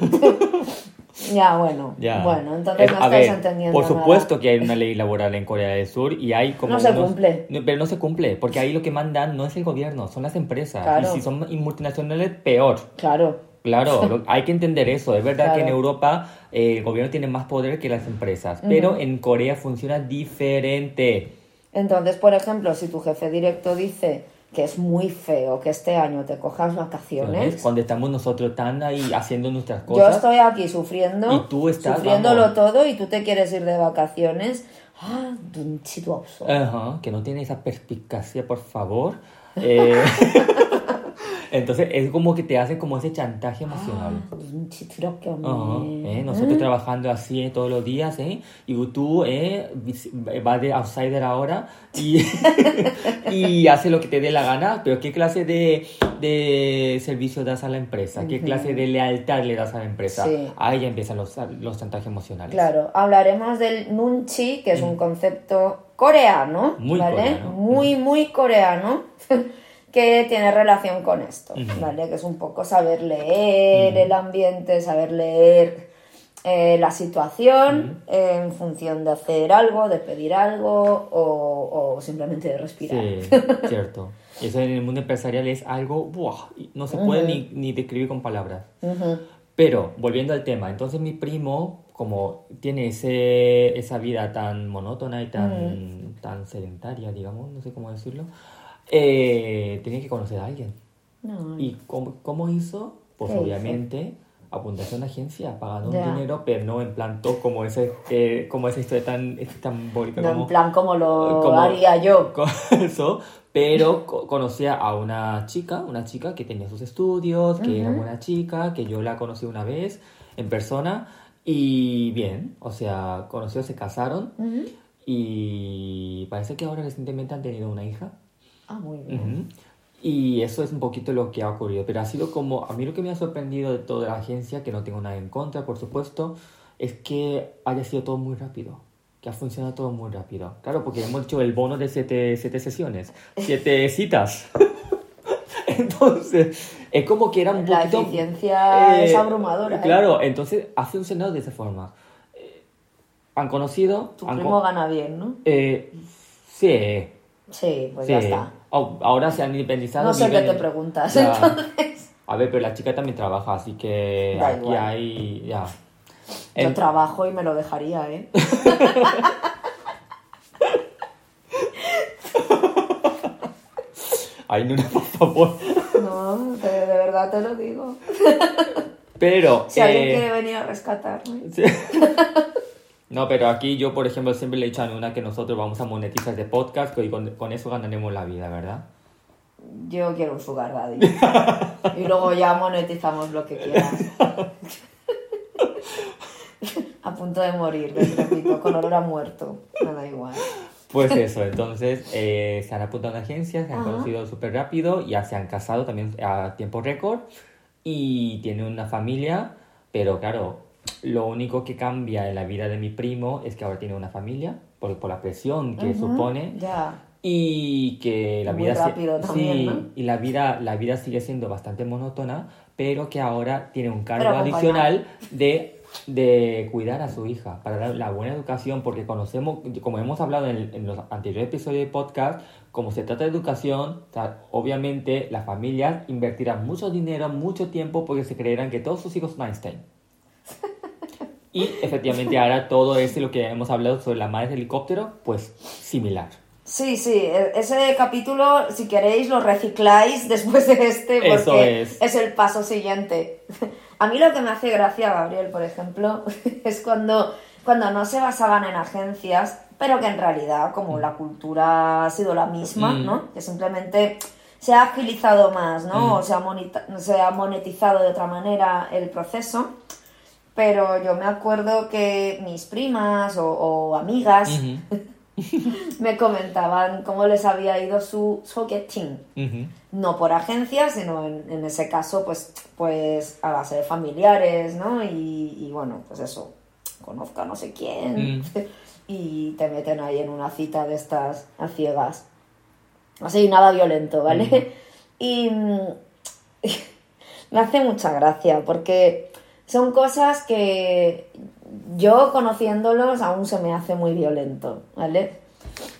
Ya bueno, ya. bueno, entonces Es- no estáis ver, entendiendo Por nada. supuesto que hay una ley laboral en Corea del Sur y hay como No se unos- cumple. Pero no se cumple, porque ahí lo que mandan no es el gobierno, son las empresas. Claro. Y si son multinacionales, peor. Claro, Claro, lo- hay que entender eso. Es verdad que en. Europa eh, el gobierno tiene más poder que las empresas, pero en Corea funciona diferente. entonces, por ejemplo, si tu jefe directo dice que es muy feo que este año te cojas vacaciones. Cuando estamos nosotros tan ahí haciendo nuestras cosas. Yo estoy aquí sufriendo. Y tú estás. Sufriéndolo todo y tú te quieres ir de vacaciones. Ah, un. Ajá, que no tiene esa perspicacia, por favor. Eh, Entonces es como que te hace como ese chantaje emocional. Ah, pues, pinche troque, hombre. ¿eh? Nosotros ¿Eh? trabajando así eh, todos los días, ¿eh? Y tú, ¿eh? Vas de outsider ahora y, y hace lo que te dé la gana, pero ¿qué clase de, de servicio das a la empresa? ¿Qué uh -huh. clase de lealtad le das a la empresa? Sí. Ahí ya empiezan los, los chantajes emocionales. Claro, hablaremos del nunchi, que es un mm. concepto coreano, muy ¿vale? Coreano. Muy, muy coreano. que tiene relación con esto. ¿vale? Que es un poco saber leer el ambiente, saber leer eh, la situación en función de hacer algo, de pedir algo o, o simplemente de respirar. Sí, cierto. Eso en el mundo empresarial es algo, no se puede ni, ni describir con palabras. Pero, volviendo al tema, entonces mi primo, como tiene ese, esa vida tan monótona y tan, tan sedentaria, digamos, no sé cómo decirlo, eh, tenía que conocer a alguien. No, ¿Y cómo, cómo hizo? Pues ¿Qué hizo? obviamente apuntarse a una agencia, pagando Ya. un dinero, pero no en plan todo como, ese, eh, como esa historia tan, tan bonita no, como... en plan como lo como- haría yo. eso, pero co- conocía a una chica, una chica que tenía sus estudios, que era buena chica, que yo la conocí una vez en persona y bien, o sea, conoció, se casaron Ujú. y parece que ahora recientemente han tenido una hija. Ah, muy bien. Ujú. Y eso es un poquito lo que ha ocurrido, pero ha sido como, a mí lo que me ha sorprendido de toda la agencia, que no tengo nada en contra, por supuesto, es que haya sido todo muy rápido, que ha funcionado todo muy rápido. Claro, porque hemos hecho el bono de siete, siete sesiones, siete citas. Entonces, es como que era un La poquito... eficiencia es abrumadora, ¿eh? Claro, entonces ha funcionado de esa forma. Eh, Han conocido... Tu han primo co- gana bien, ¿no? eh, sí, Sí, pues sí. ya está. Oh, ahora se han independizado. No sé qué te preguntas, Ya. entonces. A ver, pero la chica también trabaja, así que Da aquí igual. hay. Ya. Yo trabajo y me lo dejaría, ¿eh? Ay, no, no, por favor. No, de, de verdad te lo digo. Pero. Si alguien eh, quiere venir a rescatarme. sí. No, pero aquí yo, por ejemplo, siempre le he dicho a Nuna que nosotros vamos a monetizar este podcast y con, con eso ganaremos la vida, ¿verdad? Yo quiero un sugar daddy. Y luego ya monetizamos lo que quieras. A punto de morir, les repito, con olor a muerto. Me da igual. Pues eso, entonces eh, se han apuntado a una agencia, se han Ajá. conocido súper rápido, ya se han casado también a tiempo récord y tienen una familia, pero claro, lo único que cambia en la vida de mi primo es que ahora tiene una familia, por, por la presión que supone Ya. y que la Muy vida rápido también, sí, ¿no? y la vida la vida sigue siendo bastante monótona pero que ahora tiene un cargo Pero acompañado. adicional de de cuidar a su hija para dar la buena educación porque conocemos como hemos hablado en, en los anteriores episodios de podcast como se trata de educación o sea, obviamente las familias invertirán mucho dinero mucho tiempo porque se creerán que todos sus hijos son Einstein y efectivamente ahora todo ese lo que hemos hablado sobre la madre del helicóptero pues similar Sí, sí, e- ese capítulo, si queréis, lo recicláis después de este, porque Eso es. el paso siguiente. A mí lo que me hace gracia, Gabriel, por ejemplo, es cuando, cuando no se basaban en agencias, pero que en realidad, como la cultura ha sido la misma, Mm. ¿no? Que simplemente se ha agilizado más, ¿no? Mm. O se ha monetizado de otra manera el proceso. Pero yo me acuerdo que mis primas o, o amigas me comentaban cómo les había ido su soquetín. ujú. No por agencia, sino en, en ese caso, pues, pues a base de familiares, ¿no? Y, y bueno, pues eso, conozca no sé quién. Y te meten ahí en una cita de estas a ciegas. Así, nada violento, ¿vale? Y mm, me hace mucha gracia porque son cosas que yo conociéndolos aún se me hace muy violento, ¿vale?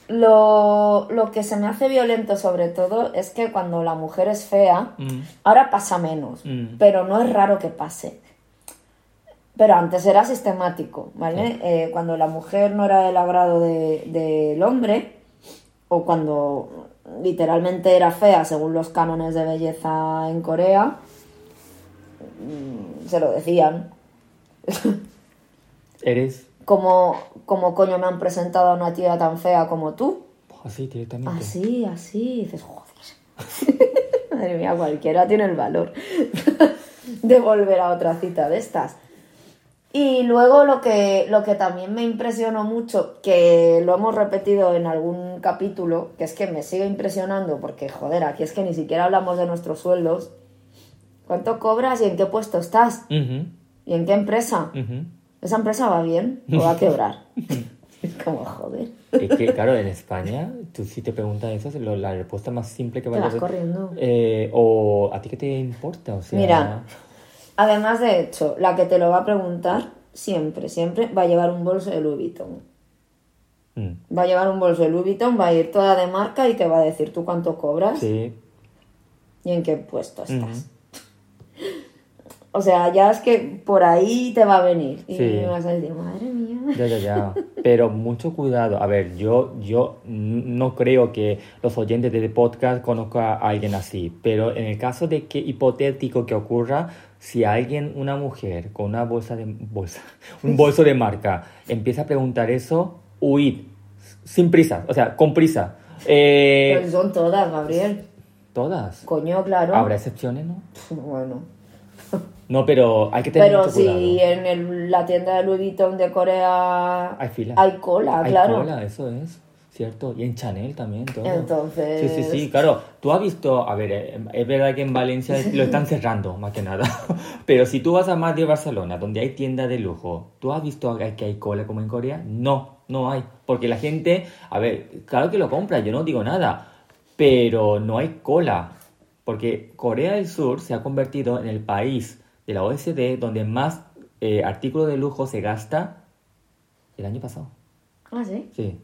Lo, lo que se me hace violento sobre todo es que cuando la mujer es fea, Mm. ahora pasa menos, Mm. pero no es raro que pase. Pero antes era sistemático, ¿vale? Eh, cuando la mujer no era del agrado de- del hombre, o cuando literalmente era fea según los cánones de belleza en Corea, mm, se lo decían. ¿Eres Como, como coño me han presentado a una tía tan fea como tú. así directamente? Así, así, y dices, joder. Madre mía, cualquiera tiene el valor de volver a otra cita de estas. Y luego lo que, lo que también me impresionó mucho, que lo hemos repetido en algún capítulo, que es que me sigue impresionando, porque joder, aquí es que ni siquiera hablamos de nuestros sueldos. ¿Cuánto cobras y en qué puesto estás? ¿Y en qué empresa? ¿Esa empresa va bien o va a quebrar? es como, joder. Es que, claro, en España, tú si te preguntas eso, es la respuesta más simple que Te vayas vas corriendo. Eh, o a ti qué te importa, o sea... Mira, además de hecho, la que te lo va a preguntar siempre, siempre va a llevar un bolso de Louis Vuitton. mm, Va a llevar un bolso de Louis Vuitton, va a ir toda de marca y te va a decir tú cuánto cobras sí. y en qué puesto estás. O sea, ya es que por ahí te va a venir y Sí. me vas a decir, madre mía. Ya, ya, ya. Pero mucho cuidado. A ver, yo, yo no creo que los oyentes de este podcast conozcan a alguien así. Pero en el caso de que hipotético que ocurra, si alguien, una mujer con una bolsa de bolsa, un bolso de marca, empieza a preguntar eso, huid. Sin prisa. O sea, con prisa. Eh, Pero son todas, Gabriel. todas. Coño, claro. Habrá excepciones, ¿no? Bueno. No, pero hay que tener Pero mucho si cuidado. en el- la tienda de Louis Vuitton de Corea Hay fila. hay cola, Hay claro. cola, eso es, ¿cierto? Y en Chanel también, todo. Entonces- Sí, sí, sí, claro. Tú has visto, a ver, eh, es verdad que en Valencia lo están cerrando, más que nada. Pero si tú vas a Madrid, Barcelona, donde hay tiendas de lujo, ¿tú has visto hay- que hay cola como en Corea? No, no hay. Porque la gente, a ver, claro que lo compra, yo no digo nada, pero no hay cola. Porque Corea del Sur se ha convertido en el país de la OECD donde más eh, artículos de lujo se gasta el año pasado. Ah, sí. Sí.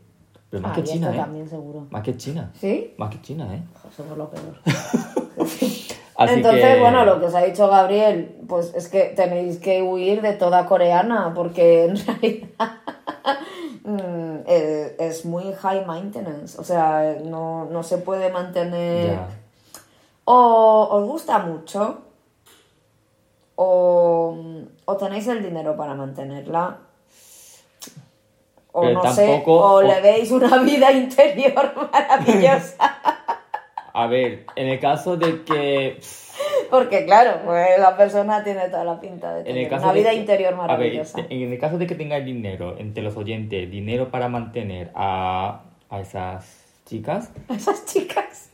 Pero más Ah, que China, ¿eh? también seguro. Más que China. ¿Sí? Más que China, ¿eh? Joder, Somos lo peor. Así Entonces, que- bueno, lo que os ha dicho Gabriel, pues es que tenéis que huir de toda coreana, porque en realidad mm, eh, es muy high maintenance. O sea, no, no se puede mantener. Ya. O os gusta mucho, o, o tenéis el dinero para mantenerla. O Pero no sé, o, o- le veis una vida interior maravillosa. A ver, en el caso de que... Porque claro, pues la persona tiene toda la pinta de En el tener una de vida que- interior a ver, maravillosa. en el caso de que tengáis dinero, entre los oyentes, dinero para mantener a, a esas chicas, Esas chicas.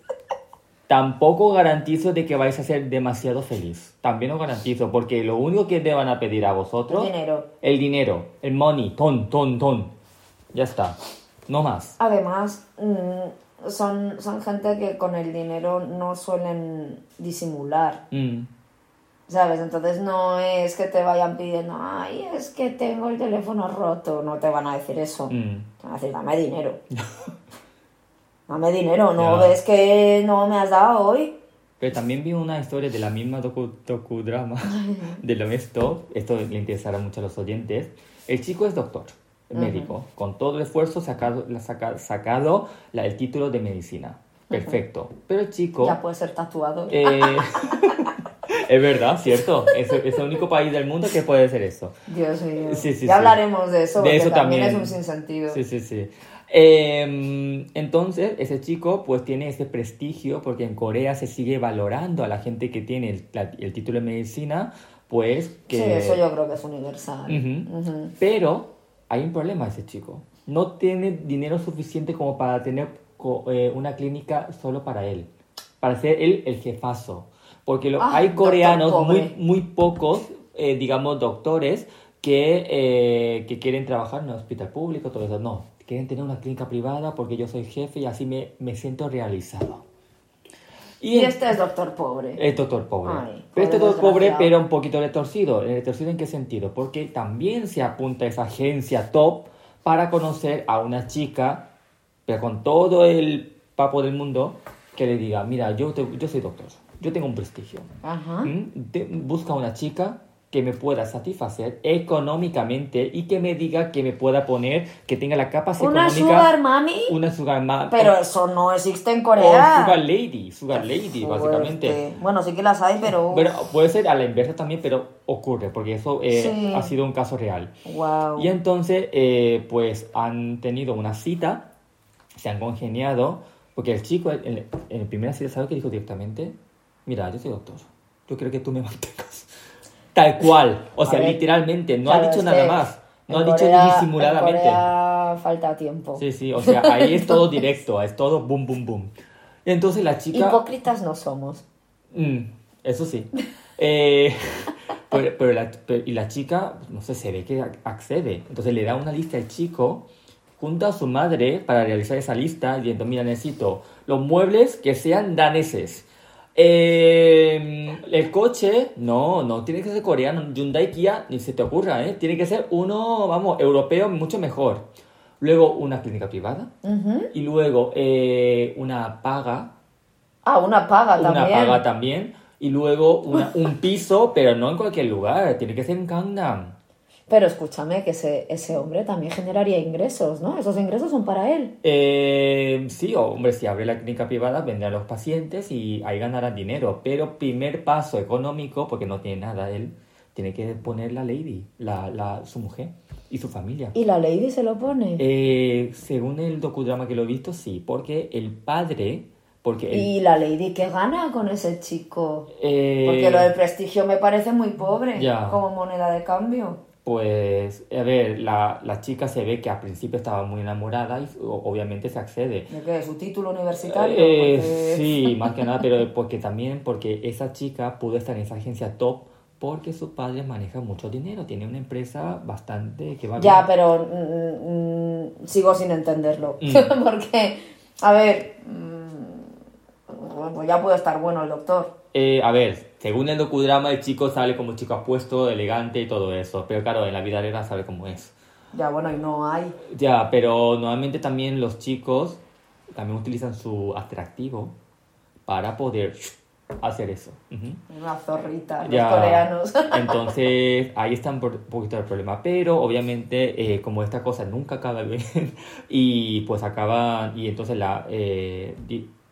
Tampoco garantizo de que vais a ser demasiado feliz. También os garantizo, porque lo único que te van a pedir a vosotros... El dinero. El dinero, el money, ton, ton, ton. Ya está. No más. Además, mm, son, son gente que con el dinero no suelen disimular. Mm. ¿Sabes? Entonces no es que te vayan pidiendo, ay, es que tengo el teléfono roto. No te van a decir eso. Mm. Te van a decir, dame dinero. dame dinero, ¿no Ya. ves que no me has dado hoy? Pero también vi una historia de la misma docu, docudrama de lo Stop. Esto le interesará mucho a los oyentes. El chico es doctor, médico. Con todo el esfuerzo sacado, saca- sacado la- el título de medicina. Perfecto. Pero el chico... Ya puede ser tatuado. eh, es verdad, cierto. Es, es el único país del mundo que puede hacer eso. Dios mío. Sí, sí, ya sí. hablaremos de eso, De porque eso también, también. es un sinsentido. Sí, sí, sí. Eh, entonces, ese chico pues tiene ese prestigio porque en Corea se sigue valorando a la gente que tiene el, la- el título de medicina pues que... Sí, eso yo creo que es universal. Ujú. Ujú. Pero hay un problema ese chico. No tiene dinero suficiente como para tener eh, una clínica solo para él. Para ser él el jefazo. Porque lo- Ah, hay coreanos, muy, muy pocos, eh, digamos, doctores que, eh, que quieren trabajar en un hospital público, todo eso. No, quieren tener una clínica privada porque yo soy jefe y así me, me siento realizado. Y en- este es doctor pobre. es doctor pobre. Ay, pero este pobre doctor pobre, pero un poquito retorcido. ¿El ¿Retorcido en qué sentido? Porque también se apunta a esa agencia top para conocer a una chica, pero con todo el papo del mundo, que le diga, mira, yo, te- yo soy doctor, yo tengo un prestigio. Ajá. ¿Mm? Te- busca una chica que me pueda satisfacer económicamente y que me diga que me pueda poner, que tenga la capacidad ¿Una económica. sugar mami? Una sugar ma- Pero eso no existe en o Corea. sugar lady, sugar lady, básicamente. Bueno, sí que las hay, pero... Bueno, puede ser a la inversa también, pero ocurre, porque eso eh, Sí. ha sido un caso real. Wow. Y entonces, eh, pues han tenido una cita, se han congeniado, porque el chico en, en la primera cita, ¿sabes qué dijo directamente? Mira, yo soy doctor, yo quiero que tú me mantengas. Tal cual, o sea, literalmente, no Claro, ha dicho nada que más, no en ha dicho Corea- disimuladamente. En Corea falta tiempo. Sí, sí, o sea, ahí es todo directo, es todo boom, boom, boom. Y entonces la chica... Hipócritas no somos. Mm, eso sí. Eh, pero, pero la, pero- y la chica, no sé, se ve que ac- accede. Entonces le da una lista al chico junto a su madre para realizar esa lista, diciendo, mira, necesito los muebles que sean daneses. Eh, el coche, no, no tiene que ser coreano, Hyundai Kia, ni se te ocurra, ¿eh? Tiene que ser uno, vamos, europeo, mucho mejor. Luego una clínica privada. Y luego eh, una paga Ah, una paga una también. paga también. Y luego una- un piso, pero no en cualquier lugar. Tiene que ser en Gangnam. Pero escúchame, que ese, ese hombre también generaría ingresos, ¿no? Esos ingresos son para él. Eh, sí, hombre, si abre la clínica privada, vendrán los pacientes y ahí ganarán dinero. Pero primer paso económico, porque no tiene nada él, tiene que poner la lady, la, la, su mujer y su familia. Y la lady se lo pone. Eh, según el docudrama que lo he visto, sí, porque el padre, porque el, Y la lady que gana con ese chico. eh, Porque lo del prestigio me parece muy pobre Ya. como moneda de cambio. Pues, a ver, la, la chica se ve que al principio estaba muy enamorada y obviamente se accede. ¿De qué? ¿Su título universitario? Eh, Porque- sí, más que nada, pero porque también porque esa chica pudo estar en esa agencia top porque su padre maneja mucho dinero, tiene una empresa bastante que va Ya, bien. pero mm, mm, sigo sin entenderlo. Mm. Porque, a ver, mm, pues ya puede estar bueno el doctor. Eh, a ver, según el docudrama el chico sale como chico apuesto, elegante y todo eso, pero claro, en la vida real sabe cómo es. Ya, bueno, y no hay. Ya, pero normalmente también los chicos también utilizan su atractivo para poder hacer eso. Ujú. Una zorrita, los Ya, coreanos. Entonces, ahí está un poquito el problema. Pero, obviamente, eh, como esta cosa nunca acaba bien, y pues acaba, y entonces la, eh,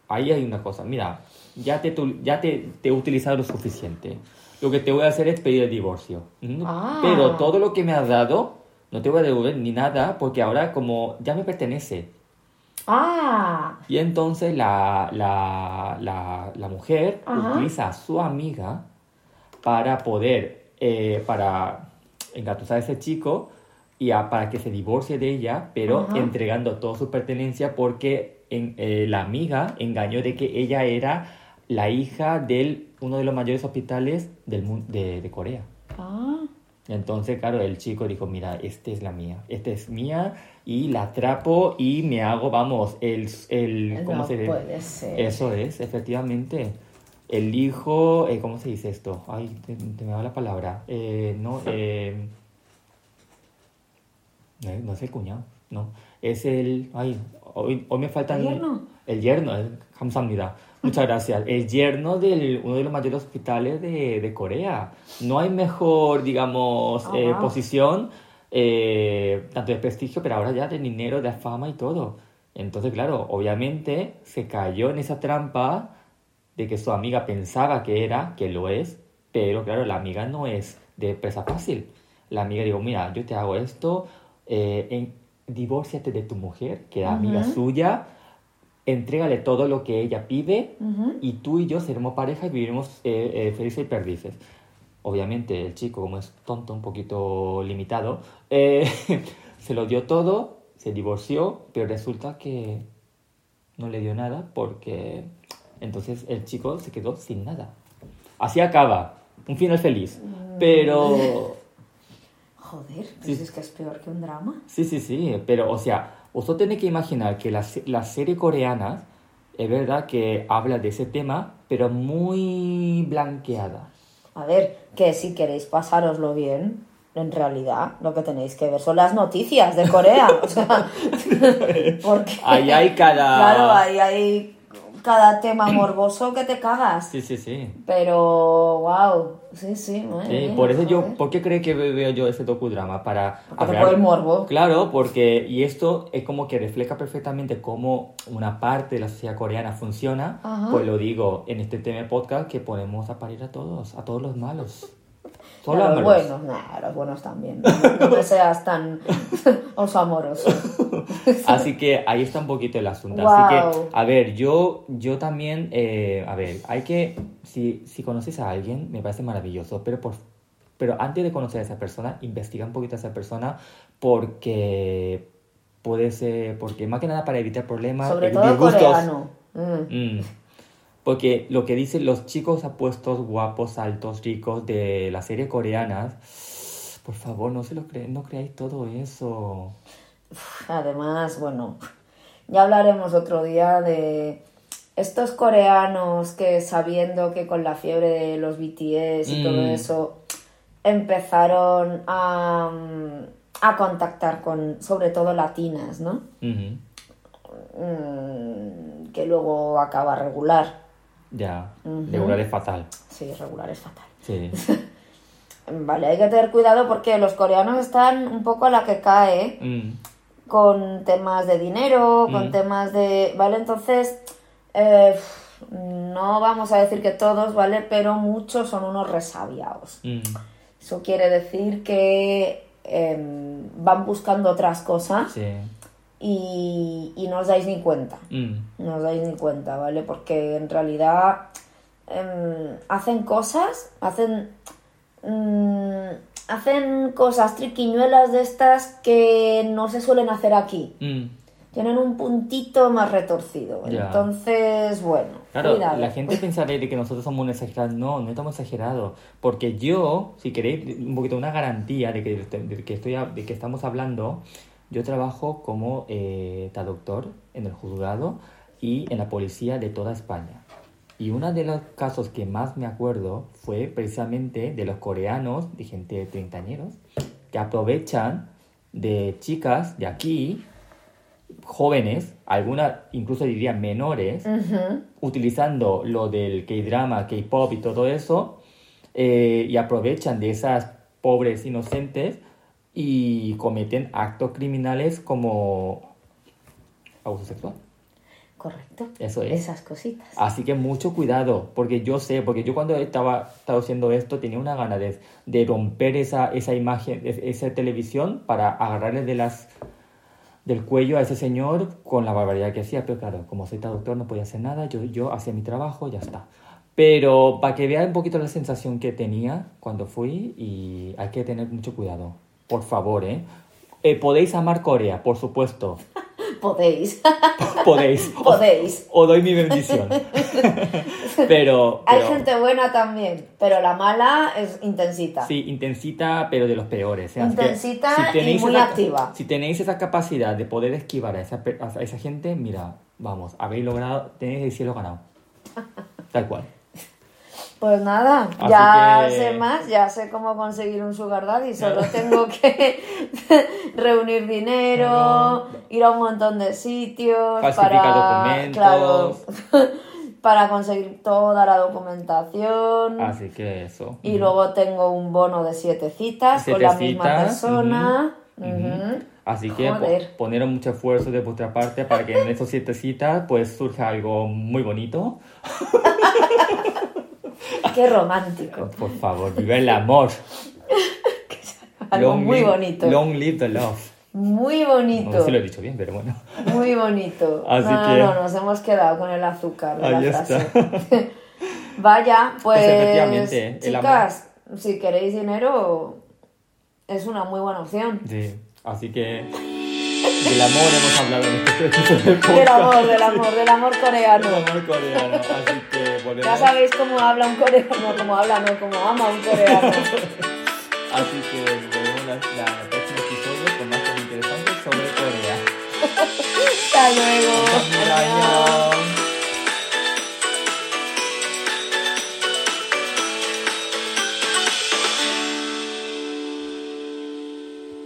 ahí hay una cosa. Mira, ya te, ya te, te he utilizado lo suficiente. Lo que te voy a hacer es pedir el divorcio. Ah. Pero todo lo que me has dado, no te voy a devolver ni nada, porque ahora como ya me pertenece. ah, Y entonces la, la, la, la mujer Ajá. utiliza a su amiga para poder, eh, para engatusar a ese chico y a- para que se divorcie de ella, pero Ajá. entregando toda su pertenencia porque en- eh, la amiga engañó de que ella era la hija de uno de los mayores hospitales del, de, de Corea. Ah. Entonces, claro, el chico dijo, mira, esta es la mía, esta es mía y la atrapo y me hago, vamos, el... el ¿Cómo no se puede. Eso es, efectivamente. El hijo, eh, ¿cómo se dice esto? Ay, te, me va la palabra. Eh, no, eh, eh, no es el cuñado, no. Es el... Ay, hoy, hoy me faltan... El yerno. El yerno, el Hamsamnida Muchas gracias. El yerno de uno de los mayores hospitales de, de Corea. No hay mejor, digamos, Ah, eh, wow. posición, eh, tanto de prestigio, pero ahora ya de dinero, de fama y todo. Entonces, claro, obviamente se cayó en esa trampa de que su amiga pensaba que era, que lo es, pero claro, la amiga no es de presa fácil. La amiga dijo, mira, yo te hago esto, eh, en, divórciate de tu mujer, que era amiga Ujú. suya, entrégale todo lo que ella pide Ujú. y tú y yo seremos pareja y viviremos eh, eh, felices y perdices. obviamente el chico, como es tonto, un poquito limitado, eh, se lo dio todo, se divorció, pero resulta que no le dio nada porque entonces el chico se quedó sin nada. Así acaba, un final feliz. Pero Joder, pues es que es peor que un drama. Sí, sí, sí, pero o sea, usted tiene que imaginar que la, se- la serie coreana es verdad que habla de ese tema, pero muy blanqueada. A ver, que si queréis pasároslo bien, en realidad lo que tenéis que ver son las noticias de Corea. O sea, porque... Ahí hay cada... Claro, ahí hay cada tema morboso que te cagas. Sí, sí, sí. Pero, wow, sí, sí. madre Sí, mía, por eso yo, joder. ¿por qué creo que veo yo ese docudrama? Para Porque por el morbo. Claro, porque, y esto es como que refleja perfectamente cómo una parte de la sociedad coreana funciona, Ajá. pues lo digo en este tema podcast que ponemos a parir a todos, a todos los malos. Solo los buenos, nah, los buenos también. No, seas tan oso amoroso. Así que ahí está un poquito el asunto. Así que, a ver, yo, yo también, eh, a ver, hay que, si, si conoces a alguien, me parece maravilloso, pero, por, pero antes de conocer a esa persona, investiga un poquito a esa persona porque puede ser, porque más que nada para evitar problemas, Sobre eh, todo disgustos. coreano. Mm. Mm. Porque lo que dicen los chicos apuestos, guapos, altos, ricos de la serie coreana, por favor, no se lo creen, no creáis todo eso. Además, bueno, ya hablaremos otro día de estos coreanos que sabiendo que con la fiebre de los BTS y todo Mm. eso empezaron a, a contactar con sobre todo latinas, ¿no? Mm, que luego acaba regular. Ya, regular es fatal. Sí, regular es fatal. Sí. Vale, hay que tener cuidado porque los coreanos están un poco a la que cae Mm, con temas de dinero, con Mm. temas de... ¿Vale? Entonces, eh, no vamos a decir que todos, ¿vale? Pero muchos son unos resabiados. mm, Eso quiere decir que em, van buscando otras cosas sí. Y, y no os dais ni cuenta. Mm, No os dais ni cuenta, ¿vale? Porque en realidad em, hacen cosas, hacen, mm, hacen cosas triquiñuelas de estas que no se suelen hacer aquí. mm. Tienen un puntito más retorcido. Ya. Entonces, bueno, Claro, cuidado. la gente pensará de que nosotros somos un exagerado. No, no estamos exagerados. Porque yo, si queréis un poquito una garantía de que, de que, estoy, de que estamos hablando, yo trabajo como eh, traductor en el juzgado y en la policía de toda España. Y uno de los casos que más me acuerdo fue precisamente de los coreanos, de gente de treintañeros, que aprovechan de chicas de aquí, jóvenes, algunas incluso diría menores, utilizando lo del K-drama, K-pop y todo eso, eh, y aprovechan de esas pobres inocentes y cometen actos criminales como abuso sexual. Correcto. Eso es. Esas cositas. Así que mucho cuidado, porque yo sé, porque yo cuando estaba traduciendo esto tenía una gana de, de romper esa, esa imagen, es- esa televisión para agarrarle de las del cuello a ese señor con la barbaridad que hacía, pero claro, como soy traductor no podía hacer nada, yo, yo hacía mi trabajo, ya está. Pero para que vean un poquito la sensación que tenía cuando fui y hay que tener mucho cuidado, por favor, ¿eh? Eh, podéis amar Corea, por supuesto, Podéis. podéis. Podéis. O doy mi bendición. pero, Hay gente buena también, pero la mala es intensita. Sí, intensita, pero de los peores. ¿eh? Que Intensita y muy esa- activa. Si tenéis esa capacidad de poder esquivar a esa, a esa gente, mira, vamos, habéis logrado, tenéis el cielo ganado. Tal cual. Pues nada, Así ya que- sé más, ya sé cómo conseguir un sugar daddy, solo tengo que reunir dinero, Claro. ir a un montón de sitios Falsificar para documentos. claro, para conseguir toda la documentación Así que eso. y luego tengo un bono de siete citas con la misma persona. Así que Joder. poner mucho esfuerzo de vuestra parte para que en esos siete citas pues surja algo muy bonito. Qué romántico, Por favor, vive el amor. algo Long muy live- bonito, Long live the love. muy bonito. No sé si lo he dicho bien, pero bueno. Muy bonito. Así no, que- no, no, nos hemos quedado con el azúcar de Ahí la está. frase. Vaya, pues, Pues efectivamente, el chicas, si queréis dinero, es una muy buena opción. Sí, así que del amor hemos hablado en este del amor, del amor, del amor coreano. Del amor coreano, así que volvemos. Ya sabéis cómo habla un coreano, cómo habla, no, cómo ama un coreano. Así que nos vemos la, la, el próximo episodio con más cosas interesantes sobre Corea. Hasta luego. Adiós.